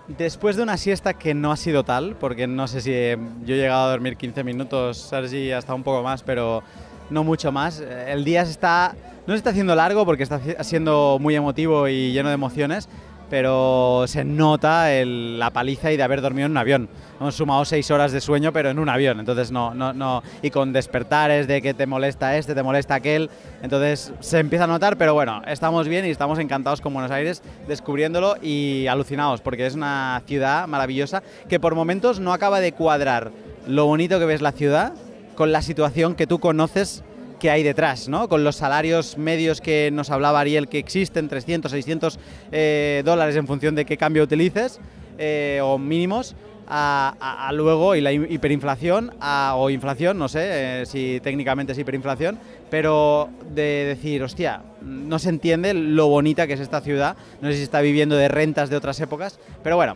después de una siesta que no ha sido tal, porque no sé si eh, yo he llegado a dormir 15 minutos, Sergi hasta un poco más, pero no mucho más. eh, El día está, no se está haciendo largo porque está siendo muy emotivo y lleno de emociones, pero se nota la paliza y de haber dormido en un avión. Hemos sumado seis horas de sueño, pero en un avión, entonces no. Y con despertares de que te molesta este, te molesta aquel, entonces se empieza a notar, pero bueno, estamos bien y estamos encantados con Buenos Aires, descubriéndolo y alucinados, porque es una ciudad maravillosa que por momentos no acaba de cuadrar lo bonito que ves la ciudad con la situación que tú conoces que hay detrás, ¿no? Con los salarios medios que nos hablaba Ariel que existen, 300, 600 eh, dólares en función de qué cambio utilices, eh, o mínimos, a, a- a luego, y la hi- hiperinflación, o inflación, no sé eh, si técnicamente es hiperinflación, pero de decir, hostia, no se entiende lo bonita que es esta ciudad, no sé si está viviendo de rentas de otras épocas, pero bueno,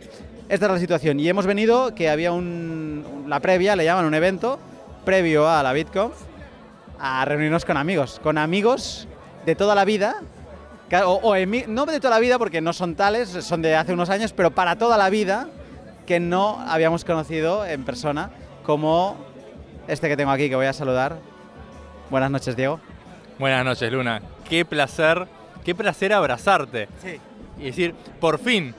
esta es la situación. Y hemos venido, que había un, la previa, le llaman un evento, previo a la BitConf, a reunirnos con amigos, con amigos de toda la vida, o, o emi- no de toda la vida porque no son tales, son de hace unos años, pero para toda la vida que no habíamos conocido en persona, como este que tengo aquí que voy a saludar. Buenas noches, Diego. Buenas noches, Luna. Qué placer, qué placer abrazarte. Sí. Y decir, por fin,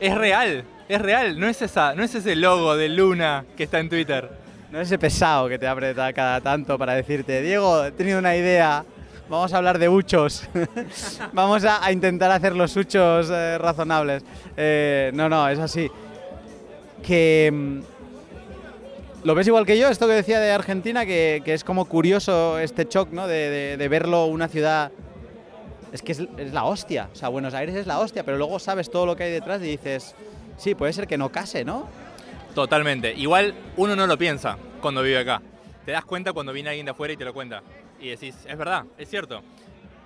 es real, es real, no es, esa, no es ese logo de Luna que está en Twitter. No es ese pesado que te abre ta- cada tanto para decirte, Diego, he tenido una idea, vamos a hablar de huchos, vamos a, a intentar hacer los huchos eh, razonables. Eh, no, no, es así. Que... mm, ¿Lo ves igual que yo? Esto que decía de Argentina, que, que es como curioso este shock, ¿no? De, de- de verlo una ciudad... Es que es, es la hostia, o sea, Buenos Aires es la hostia, pero luego sabes todo lo que hay detrás y dices, sí, puede ser que no case, ¿no? Totalmente. Igual uno no lo piensa cuando vive acá. Te das cuenta cuando viene alguien de afuera y te lo cuenta. Y decís, es verdad, es cierto.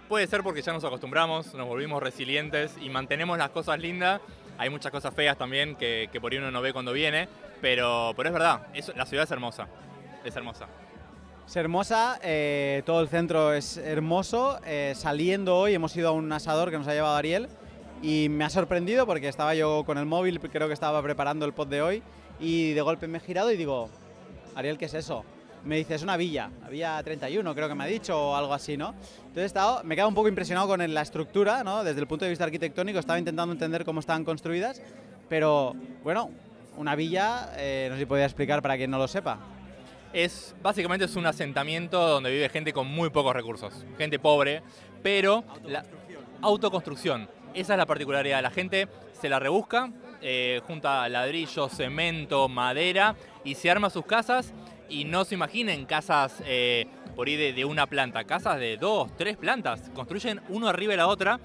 Puede ser porque ya nos acostumbramos, nos volvimos resilientes y mantenemos las cosas lindas. Hay muchas cosas feas también que, que por ahí uno no ve cuando viene, pero, pero es verdad, es- la ciudad es hermosa. Es hermosa. Es hermosa, eh, todo el centro es hermoso. eh, saliendo hoy hemos ido a un asador que nos ha llevado Ariel y me ha sorprendido porque estaba yo con el móvil, creo que estaba preparando el pod de hoy y de golpe me he girado y digo, Ariel, ¿qué es eso? Me dice, es una villa, la villa 31 creo que me ha dicho o algo así, ¿no? Entonces he estado, me he quedado un poco impresionado con la estructura, ¿no? Desde el punto de vista arquitectónico estaba intentando entender cómo estaban construidas, pero bueno, una villa, eh, no sé si podía explicar para quien no lo sepa. Es, básicamente es un asentamiento donde vive gente con muy pocos recursos, gente pobre, pero la autoconstrucción. Esa es la particularidad. La gente se la rebusca, eh, junta ladrillo, cemento, madera y se arma sus casas y no se imaginen casas eh, por ahí de, una planta, casas de dos, tres plantas. Construyen uno arriba de la otra,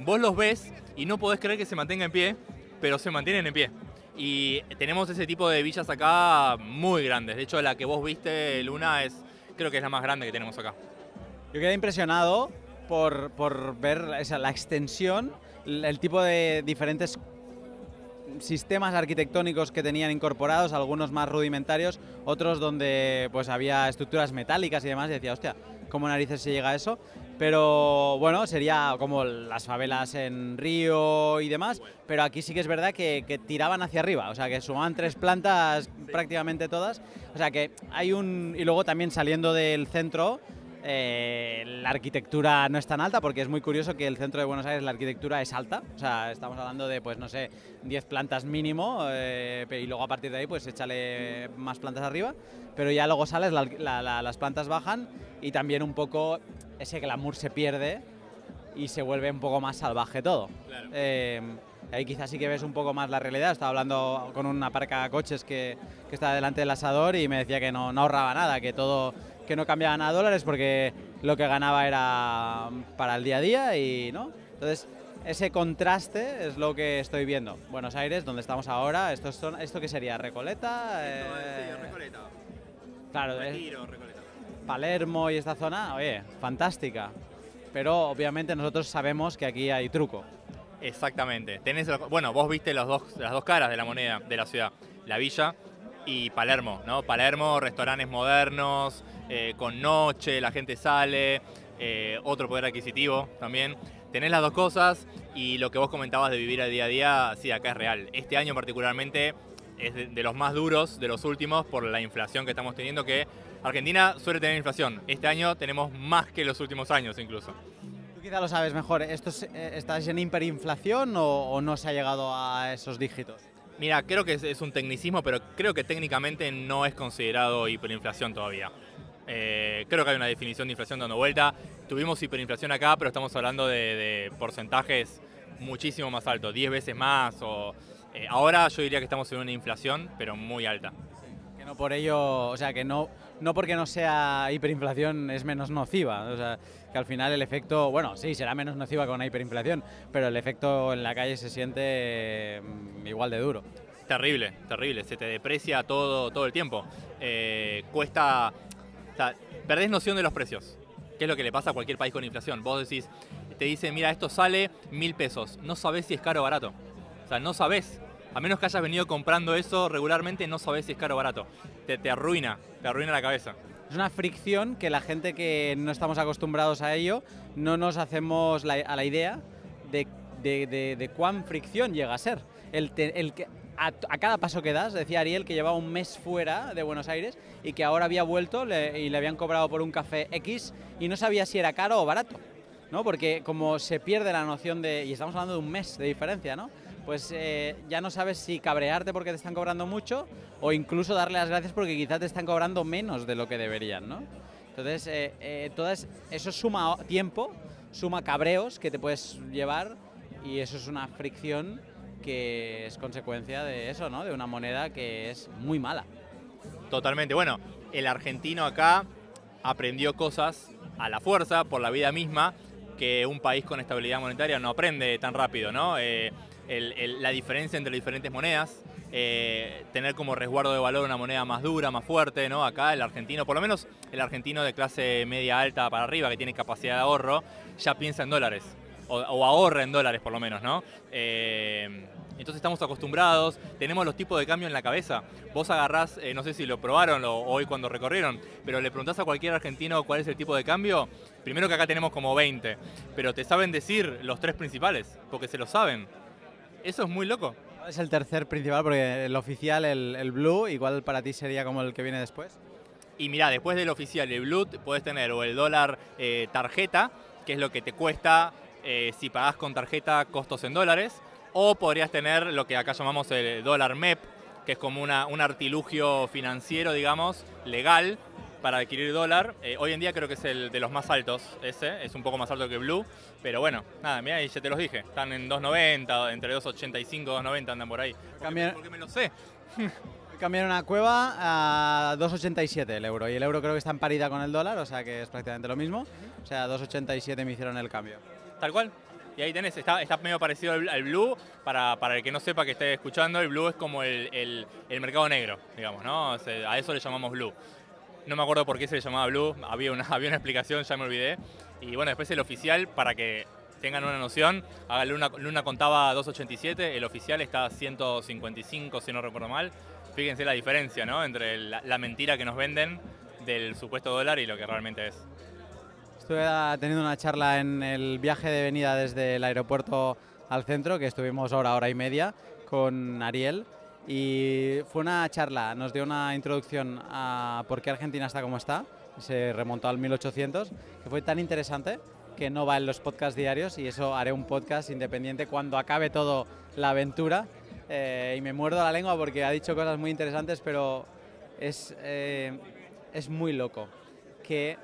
vos los ves y no podés creer que se mantenga en pie, pero se mantienen en pie. Y tenemos ese tipo de villas acá muy grandes. De hecho, la que vos viste, Luna, es creo que es la más grande que tenemos acá. Yo quedé impresionado por, por ver la extensión, el tipo de diferentes sistemas arquitectónicos que tenían incorporados, algunos más rudimentarios, otros donde pues había estructuras metálicas y demás, y decía, hostia, ¿cómo narices se llega a eso? Pero bueno, sería como las favelas en Río y demás, pero aquí sí que es verdad que, que tiraban hacia arriba, o sea, que sumaban tres plantas prácticamente todas, o sea que hay un... Y luego también saliendo del centro, eh, la arquitectura no es tan alta porque es muy curioso que el centro de Buenos Aires la arquitectura es alta, o sea, estamos hablando de, pues no sé, 10 plantas mínimo eh, y luego a partir de ahí pues échale más plantas arriba, pero ya luego sales, la- la- la- las plantas bajan y también un poco ese glamour se pierde y se vuelve un poco más salvaje todo. Eh, ahí quizás sí que ves un poco más la realidad. Estaba hablando con una parca coches que, que está delante del asador y me decía que no, no ahorraba nada, que todo que no cambiaban a dólares porque lo que ganaba era para el día a día y no. Entonces, ese contraste es lo que estoy viendo. Buenos Aires, donde estamos ahora, esto, son, ¿esto qué sería? ¿Recoleta? Eh, Claro, es- Palermo y esta zona, oye, fantástica. Pero obviamente nosotros sabemos que aquí hay truco. Exactamente. Tenés, bueno, vos viste los dos, las dos caras de la moneda de la ciudad, la villa y Palermo, ¿no? Palermo, restaurantes modernos, eh, con noche, la gente sale, eh, otro poder adquisitivo también. Tenés las dos cosas y lo que vos comentabas de vivir al día a día, sí, acá es real. Este año particularmente es de, los más duros, de los últimos, por la inflación que estamos teniendo, que Argentina suele tener inflación. Este año tenemos más que los últimos años incluso. Tú quizá lo sabes mejor. ¿Esto es, eh, ¿Estás en hiperinflación o, o no se ha llegado a esos dígitos? Mira, creo que es, un tecnicismo, pero creo que técnicamente no es considerado hiperinflación todavía. Eh, creo que hay una definición de inflación dando vuelta. Tuvimos hiperinflación acá, pero estamos hablando de, de porcentajes muchísimo más altos, 10 veces más. O, eh, ahora yo diría que estamos en una inflación, pero muy alta. Que no por ello, o sea, que no, no porque no sea hiperinflación es menos nociva. O sea, que al final el efecto, bueno, sí, será menos nociva con hiperinflación, pero el efecto en la calle se siente mm, igual de duro. Terrible, terrible. Se te deprecia todo, todo el tiempo. Eh, cuesta. O sea, perdés noción de los precios. ¿Qué es lo que le pasa a cualquier país con inflación? Vos decís, te dicen, mira, esto sale mil pesos. No sabés si es caro o barato. O sea, no sabés. A menos que hayas venido comprando eso regularmente, no sabés si es caro o barato. Te, arruina, te arruina la cabeza. Es una fricción que la gente que no estamos acostumbrados a ello no nos hacemos a la idea de, cuán fricción llega a ser. El, a, cada paso que das, decía Ariel que llevaba un mes fuera de Buenos Aires y que ahora había vuelto y le habían cobrado por un café X y no sabía si era caro o barato. ¿no? Porque como se pierde la noción de, y estamos hablando de un mes de diferencia, ¿no? Pues eh, ya no sabes si cabrearte porque te están cobrando mucho o incluso darle las gracias porque quizás te están cobrando menos de lo que deberían, ¿no? Entonces, eh, eh, eso suma tiempo, suma cabreos que te puedes llevar y eso es una fricción que es consecuencia de eso, ¿no? De una moneda que es muy mala. Totalmente. Bueno, el argentino acá aprendió cosas a la fuerza, por la vida misma, que un país con estabilidad monetaria no aprende tan rápido, ¿no? Eh, el- el- la diferencia entre diferentes monedas, eh, tener como resguardo de valor una moneda más dura, más fuerte, ¿no? Acá el argentino, por lo menos el argentino de clase media alta para arriba, que tiene capacidad de ahorro, ya piensa en dólares. O, ahorra en dólares por lo menos, ¿no? Eh, entonces estamos acostumbrados, tenemos los tipos de cambio en la cabeza. Vos agarrás, eh, no sé si lo probaron o hoy cuando recorrieron, pero le preguntás a cualquier argentino cuál es el tipo de cambio, primero que acá tenemos como 20, pero te saben decir los tres principales, porque se lo saben. Eso es muy loco. Es el tercer principal porque el oficial, el, el blue, igual para ti sería como el que viene después. Y mira, después del oficial el blue puedes tener o el dólar eh, tarjeta, que es lo que te cuesta eh, si pagás con tarjeta costos en dólares, o podrías tener lo que acá llamamos el dólar MEP, que es como una, un artilugio financiero, digamos, legal para adquirir dólar. Eh, hoy en día creo que es el de los más altos, ese, es un poco más alto que Blue, pero bueno, nada, mira, y ya te los dije, están en 2.90, entre 2.85 y 2.90 andan por ahí. Porque, Cambiar- porque me lo sé. Cambiaron a Cueva a 2,87 el euro y el euro creo que está en paridad con el dólar, o sea que es prácticamente lo mismo. O sea, 2,87 me hicieron el cambio. Tal cual. Y ahí tenés, está, está medio parecido al, al blue. Para, para el que no sepa que esté escuchando, el blue es como el, el- el mercado negro, digamos, ¿no? O sea, a eso le llamamos blue. No me acuerdo por qué se le llamaba blue, había una, había una explicación, ya me olvidé. Y bueno, después el oficial, para que tengan una noción, Luna, Luna contaba 2.87, el oficial está a 155, si no recuerdo mal. Fíjense la diferencia, ¿no? Entre la, la mentira que nos venden del supuesto dólar y lo que realmente es. Estuve ah, teniendo una charla en el viaje de venida desde el aeropuerto al centro, que estuvimos hora, hora y media, con Ariel. Y fue una charla, nos dio una introducción a por qué Argentina está como está. Se remontó al 1800, que fue tan interesante que no va en los podcasts diarios y eso haré un podcast independiente cuando acabe todo la aventura. Eh, y me muerdo la lengua porque ha dicho cosas muy interesantes, pero es, eh, es muy loco que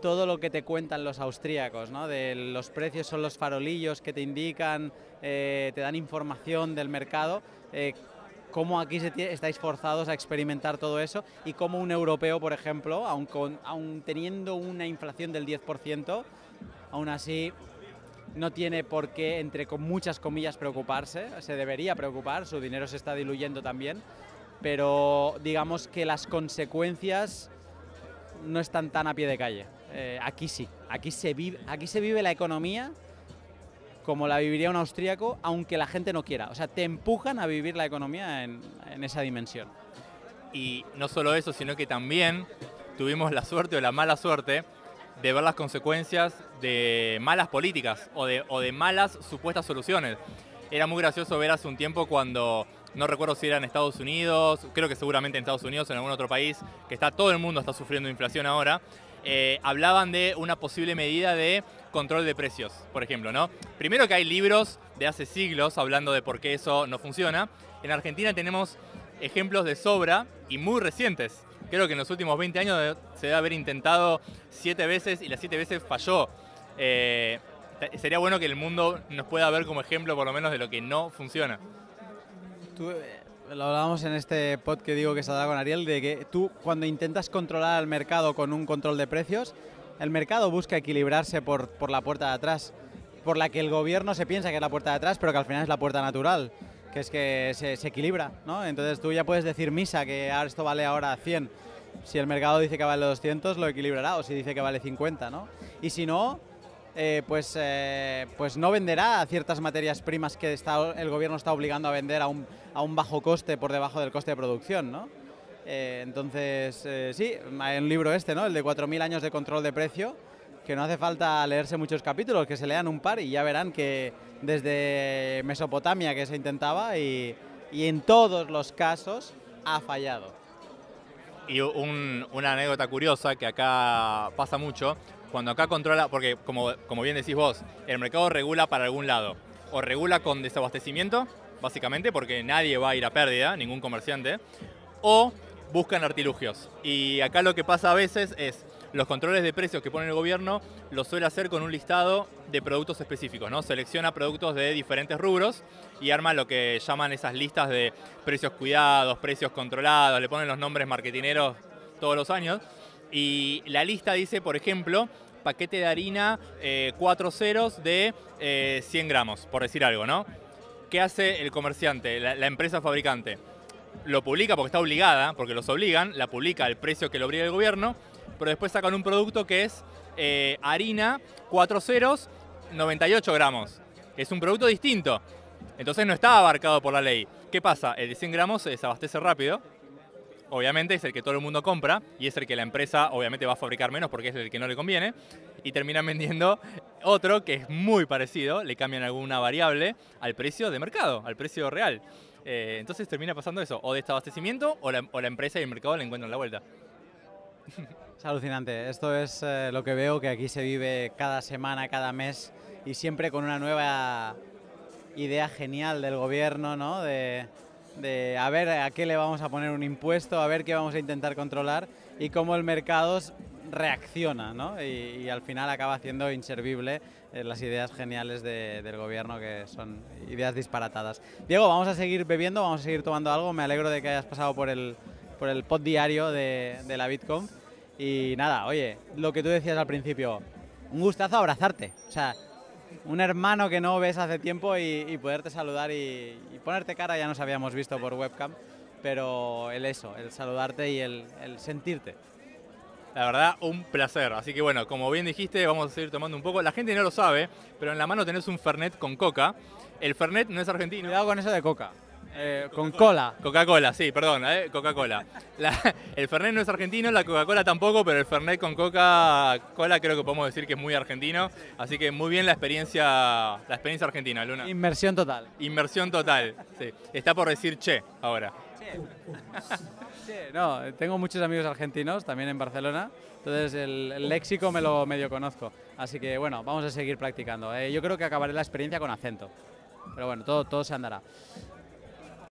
todo lo que te cuentan los austríacos, ¿no? De los precios son los farolillos que te indican, eh, te dan información del mercado, eh, cómo aquí se estáis forzados a experimentar todo eso y cómo un europeo, por ejemplo, aun, con- aun teniendo una inflación del 10%, aún así no tiene por qué, entre con muchas comillas, preocuparse, se debería preocupar, su dinero se está diluyendo también, pero digamos que las consecuencias no están tan a pie de calle. Eh, aquí sí, aquí se, vive, aquí se vive la economía como la viviría un austríaco, aunque la gente no quiera. O sea, te empujan a vivir la economía en, esa dimensión. Y no solo eso, sino que también tuvimos la suerte o la mala suerte de ver las consecuencias de malas políticas o de, o de malas supuestas soluciones. Era muy gracioso ver hace un tiempo cuando, no recuerdo si era en Estados Unidos, creo que seguramente en Estados Unidos o en algún otro país, que está todo el mundo está sufriendo inflación ahora, eh, hablaban de una posible medida de control de precios, por ejemplo, ¿no? Primero que hay libros de hace siglos hablando de por qué eso no funciona. En Argentina tenemos ejemplos de sobra y muy recientes. Creo que en los últimos 20 años se debe haber intentado siete veces y las siete veces falló. Eh, sería bueno que el mundo nos pueda ver como ejemplo por lo menos de lo que no funciona. Lo hablábamos en este pod que digo que se ha dado con Ariel, de que tú cuando intentas controlar al mercado con un control de precios, el mercado busca equilibrarse por, por la puerta de atrás, por la que el gobierno se piensa que es la puerta de atrás, pero que al final es la puerta natural, que es que se, equilibra, ¿no? Entonces tú ya puedes decir misa que ahora esto vale ahora 100. Si el mercado dice que vale 200, lo equilibrará, o si dice que vale 50, ¿no? Y si no, eh, pues, eh, pues no venderá ciertas materias primas que está, el gobierno está obligando a vender a un, a un bajo coste por debajo del coste de producción, ¿no? Eh, entonces, sí, hay un libro este, ¿no? El de 4.000 años de control de precio, que no hace falta leerse muchos capítulos, que se lean un par y ya verán que desde Mesopotamia que se intentaba y, y en todos los casos ha fallado. Y un- una anécdota curiosa que acá pasa mucho, cuando acá controla, porque como, como bien decís vos, el mercado regula para algún lado, o regula con desabastecimiento, básicamente, porque nadie va a ir a pérdida, ningún comerciante, o buscan artilugios. Y acá lo que pasa a veces es, los controles de precios que pone el gobierno lo suele hacer con un listado de productos específicos, ¿no? Selecciona productos de diferentes rubros y arma lo que llaman esas listas de precios cuidados, precios controlados, le ponen los nombres marketineros todos los años. Y la lista dice, por ejemplo, paquete de harina, eh, cuatro ceros de eh, 100 gramos, por decir algo, ¿no? ¿Qué hace el comerciante, la, empresa fabricante? Lo publica porque está obligada, porque los obligan, la publica al precio que lo obliga el gobierno, pero después sacan un producto que es eh, harina, cuatro ceros, 98 gramos. Es un producto distinto. Entonces no está abarcado por la ley. ¿Qué pasa? El de 100 gramos se desabastece rápido. Obviamente es el que todo el mundo compra y es el que la empresa obviamente va a fabricar menos porque es el que no le conviene. Y terminan vendiendo otro que es muy parecido, le cambian alguna variable al precio de mercado, al precio real. Eh, entonces termina pasando eso, o desabastecimiento o la, o la empresa y el mercado le encuentran la vuelta. Es alucinante. Esto es eh, lo que veo que aquí se vive cada semana, cada mes y siempre con una nueva idea genial del gobierno, ¿no? De, de a ver a qué le vamos a poner un impuesto, a ver qué vamos a intentar controlar y cómo el mercado reacciona, ¿no? Y, y al final acaba haciendo inservible eh, las ideas geniales de- del gobierno que son ideas disparatadas. Diego, vamos a seguir bebiendo, vamos a seguir tomando algo. Me alegro de que hayas pasado por el, por el pod diario de, de la BitConf. Y nada, oye, lo que tú decías al principio, un gustazo abrazarte. O sea, un hermano que no ves hace tiempo y, y poderte saludar y, y ponerte cara, ya nos habíamos visto por webcam, pero el eso, el saludarte y el, el sentirte. La verdad, un placer. Así que bueno, como bien dijiste, vamos a seguir tomando un poco. La gente no lo sabe, pero en la mano tenés un Fernet con coca. El Fernet no es argentino. Cuidado con eso de coca. Eh, con cola. Coca-Cola, sí, perdón, eh, Coca-Cola. La- el Fernet no es argentino, la Coca-Cola tampoco, pero el Fernet con Coca-Cola creo que podemos decir que es muy argentino. Así que muy bien la experiencia, la experiencia argentina, Luna. Inmersión total. Inmersión total, sí. Está por decir che ahora. Sí, no, tengo muchos amigos argentinos también en Barcelona, entonces el, el léxico me lo medio conozco. Así que bueno, vamos a seguir practicando. Eh, yo creo que acabaré la experiencia con acento. Pero bueno, todo, todo se andará.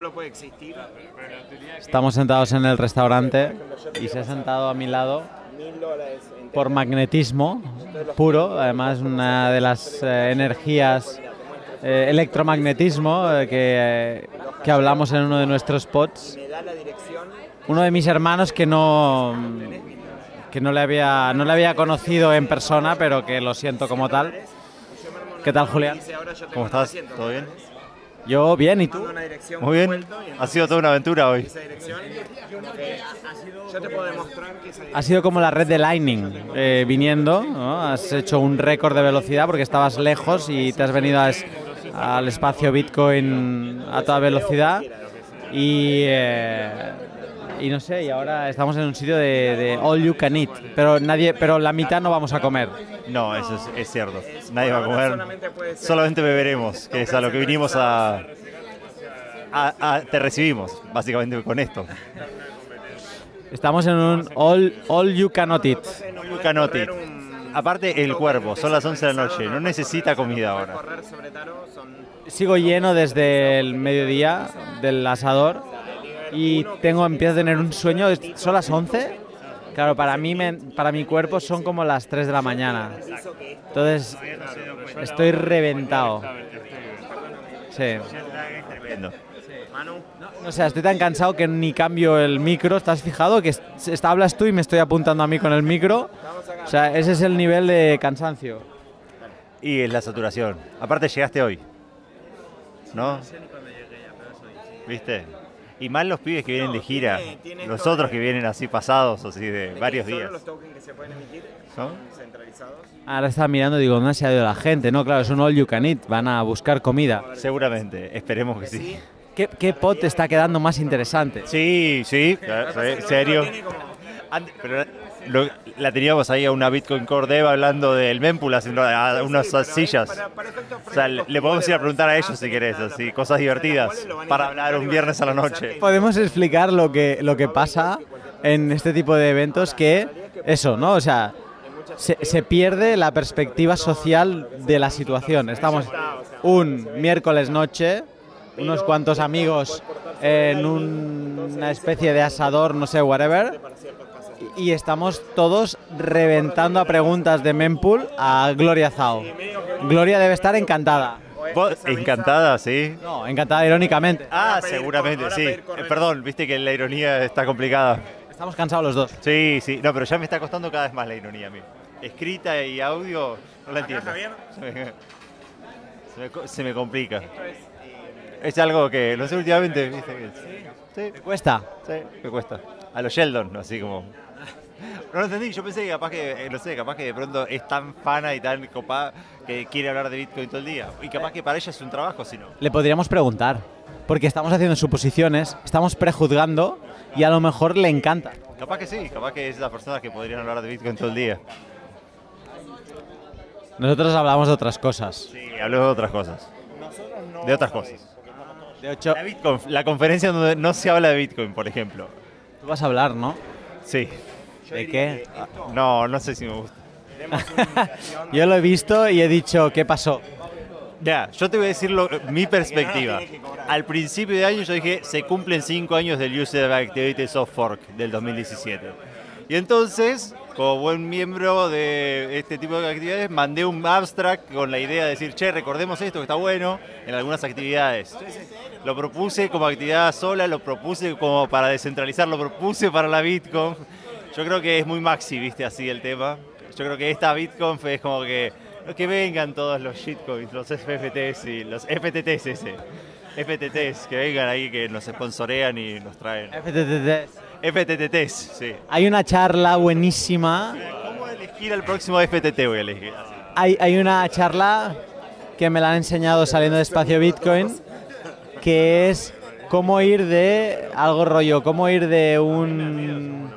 No puede existir. Estamos sentados en el restaurante y se ha sentado a mi lado por magnetismo puro, además una de las eh, energías eh, electromagnetismo eh, que, eh, que hablamos en uno de nuestros spots. Uno de mis hermanos que no que no le había no le había conocido en persona, pero que lo siento como tal. ¿Qué tal, Julián? ¿Cómo estás? ¿Todo bien? Yo bien, ¿y tú? Muy bien. Ha sido toda una aventura hoy. esa dirección, yo te puedo demostrar que esa Ha sido como la red de Lightning eh, viniendo, ¿no? Has hecho un récord de velocidad porque estabas lejos y te has venido a es- al espacio Bitcoin a toda velocidad y, eh, y no sé, y ahora estamos en un sitio de, de all you can eat, pero nadie, pero la mitad no vamos a comer. No, eso es, es cierto. Nadie va a comer. solamente beberemos, que es a lo que vinimos a, a- a- Te recibimos, básicamente, con esto. Estamos en un all, all you cannot eat. You cannot eat. Aparte, el cuerpo, son las 11 de la noche, no necesita comida ahora. Sigo lleno desde el mediodía del asador y tengo empiezo a tener un sueño. ¿Son las 11? Claro, para mí, me- para mi cuerpo son como las 3 de la mañana. Entonces, estoy reventado. Sí. No sé, estoy tan cansado que ni cambio el micro. ¿Estás fijado? Que es- está, hablas tú y me estoy apuntando a mí con el micro. O sea, ese es el nivel de cansancio. Y es la saturación. Aparte, llegaste hoy. ¿No? ¿Viste? Y más los pibes que vienen de gira. tiene Los otros que vienen así pasados, así de varios días. los tokens que se pueden emitir ¿No? centralizados. Ahora estaba mirando y digo, ¿dónde se ha ido la gente? No, claro, es un all you can eat. Van a buscar comida. Seguramente, esperemos que sí. ¿Qué, qué pot está quedando más interesante? Sí, sí, en serio. Pero lo- la teníamos ahí a una Bitcoin Core Dev hablando del mempool, haciendo a unas sillas. O sea, le le podemos ir a preguntar a ellos si querés, así, cosas divertidas para hablar un viernes a la noche. Podemos explicar lo que, lo que pasa en este tipo de eventos que eso, ¿no? O sea, se, se pierde la perspectiva social de la situación. Estamos un miércoles noche, unos cuantos amigos en un- una especie de asador, no sé, whatever, y estamos todos reventando a preguntas de Mempool a Gloria Zhao. Gloria debe estar encantada. Encantada, sí. No, encantada irónicamente. Ah, seguramente, sí. Eh, Perdón, viste que la ironía está complicada. Estamos cansados los dos. Sí, sí. No, pero ya me está costando cada vez más la ironía a mí. Escrita y audio, no la entiendo. Se me, se me co- se me complica. Es algo que, no sé, últimamente, viste Sí. ¿Te cuesta? Sí, me cuesta. A los Sheldon, así como. No lo entendí, yo pensé que capaz que, eh, no sé, capaz que de pronto es tan fana y tan copada que quiere hablar de Bitcoin todo el día. Y capaz que para ella es un trabajo, si no. Le podríamos preguntar, porque estamos haciendo suposiciones, estamos prejuzgando y a lo mejor le encanta. Capaz que sí, capaz que es la persona que podrían hablar de Bitcoin todo el día. Nosotros hablamos de otras cosas. Sí, habló de otras cosas. De otras cosas. De hecho, La, Bitconf- la conferencia donde no se habla de Bitcoin, por ejemplo. tú vas a hablar, ¿no? Sí. ¿De qué? No, no sé si me gusta. Yo lo he visto y he dicho, ¿qué pasó? Ya, yo te voy a decir lo- mi perspectiva. Al principio de año yo dije, se cumplen cinco años del User Activities of Fork del 2017. Y entonces, como buen miembro de este tipo de actividades, mandé un abstract con la idea de decir, che, recordemos esto que está bueno en algunas actividades. Lo propuse como actividad sola, lo propuse como para descentralizar, lo propuse para la Bitcoin. Yo creo que es muy maxi, viste, así el tema. Yo creo que esta Bitcoin es como que que vengan todos los shitcoins, los FFTs y los FTTs ese. FTTs, que vengan ahí, que nos sponsorean y nos traen. FTTT. FTTs, sí. Hay una charla buenísima. ¿Cómo elegir al próximo FTT? Voy a elegir. Hay, hay una charla que me la han enseñado saliendo de Espacio Bitcoin, que es cómo ir de algo rollo, cómo ir de un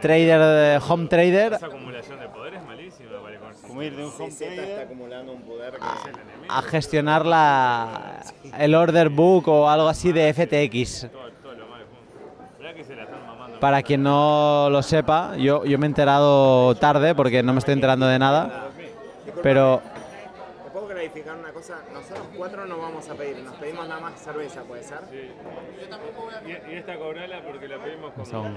trader, de home trader, acumulación de poder es malísima para el. Como ir de un home está acumulando un poder que a gestionar la, el order book o algo así de FTX. Para quien no lo sepa, yo, yo me he enterado tarde porque no me estoy enterando de nada, pero ¿Te puedo clarificar una cosa? Nosotros cuatro no vamos a pedir, nos pedimos nada más cerveza, ¿puede ser? Y, y esta cobrala porque la pedimos como...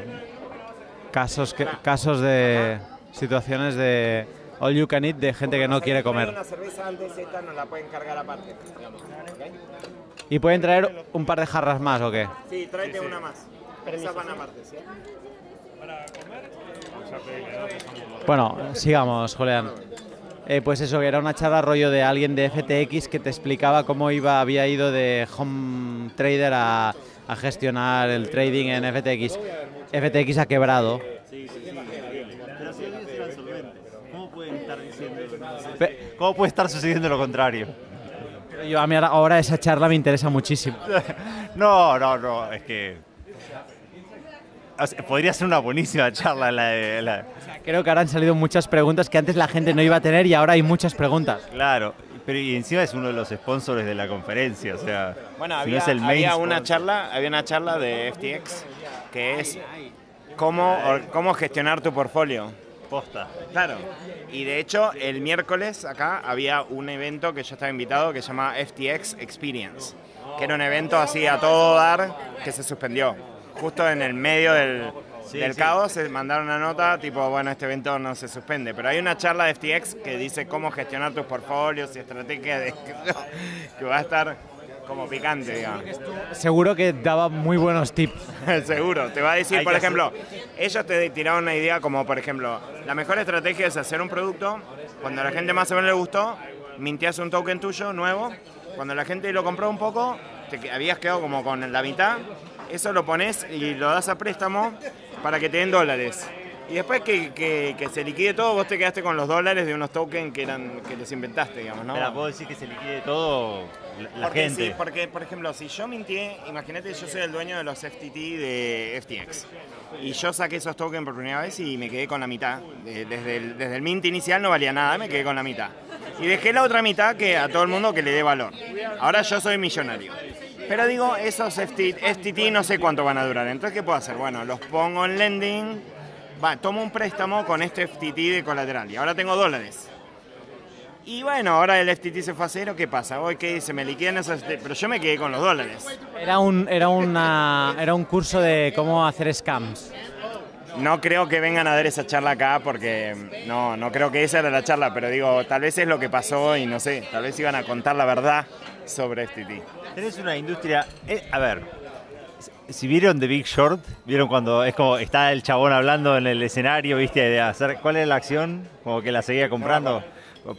casos, que- casos de situaciones de all you can eat de gente que no quiere comer. una cerveza antes, esta nos la pueden cargar aparte. ¿Y pueden traer un par de jarras más o qué? Sí, tráete una más. Esas van aparte, ¿sí? Bueno, sigamos, Julián. eh, pues eso, que era una charla rollo de alguien de FTX que te explicaba cómo iba, había ido de home trader a, a gestionar el trading en FTX. FTX ha quebrado. Pero si ellos eran solventes, ¿cómo pueden estar diciendo Pe- ¿Cómo puede estar sucediendo lo contrario? Pero yo, a mí ahora, esa charla me interesa muchísimo. No, no, no, es que. o sea, podría ser una buenísima charla la Creo que ahora han salido muchas preguntas que antes la gente no iba a tener y ahora hay muchas preguntas. Claro, pero y encima es uno de los sponsors de la conferencia, o sea. Bueno, si había, no es el main había una charla, había una charla de FTX que es cómo, or- cómo gestionar tu portfolio. Posta. Claro. Y de hecho, el miércoles acá había un evento que yo estaba invitado que se llama FTX Experience, que era un evento así a todo dar que se suspendió. Justo en el medio del, Sí, del sí. caos se mandaron una nota tipo, bueno, este evento no se suspende. Pero hay una charla de FTX que dice cómo gestionar tus portfolios y estrategias de, que va a estar como picante, digamos. Seguro que daba muy buenos tips. Seguro, te va a decir, Hay por ejemplo, ellos te tiraron una idea como, por ejemplo, la mejor estrategia es hacer un producto, cuando a la gente más o menos le gustó, mintías un token tuyo nuevo, cuando la gente lo compró un poco, te habías quedado como con la mitad, eso lo pones y lo das a préstamo para que te den dólares. Y después que, que- que se liquide todo, vos te quedaste con los dólares de unos tokens que eran que les inventaste, digamos, ¿no? Espera, ¿puedo decir que se liquide todo la, porque gente? sí, porque, por ejemplo, si yo mintí, imagínate, yo soy el dueño de los FTT de FTX. Y yo saqué esos tokens por primera vez y me quedé con la mitad. De- Desde el, desde el mint inicial no valía nada, me quedé con la mitad. Y dejé la otra mitad que a todo el mundo que le dé valor. Ahora yo soy millonario. Pero digo, esos FT, FTT no sé cuánto van a durar. Entonces, ¿qué puedo hacer? Bueno, los pongo en lending. Va, tomo un préstamo con este FTT de colateral. Y ahora tengo dólares. Y bueno, ahora el FTT se fue a cero, ¿qué pasa? Hoy que se me liquidan esos... Pero yo me quedé con los dólares. Era un, era, una, era un curso de cómo hacer scams. No creo que vengan a dar esa charla acá porque no, no creo que esa era la charla, pero digo, tal vez es lo que pasó y no sé, tal vez iban a contar la verdad sobre FTT. Tenés una industria. eh, a ver, si vieron The Big Short, vieron cuando es como está el chabón hablando en el escenario, viste, de hacer. ¿Cuál es la acción? Como que la seguía comprando.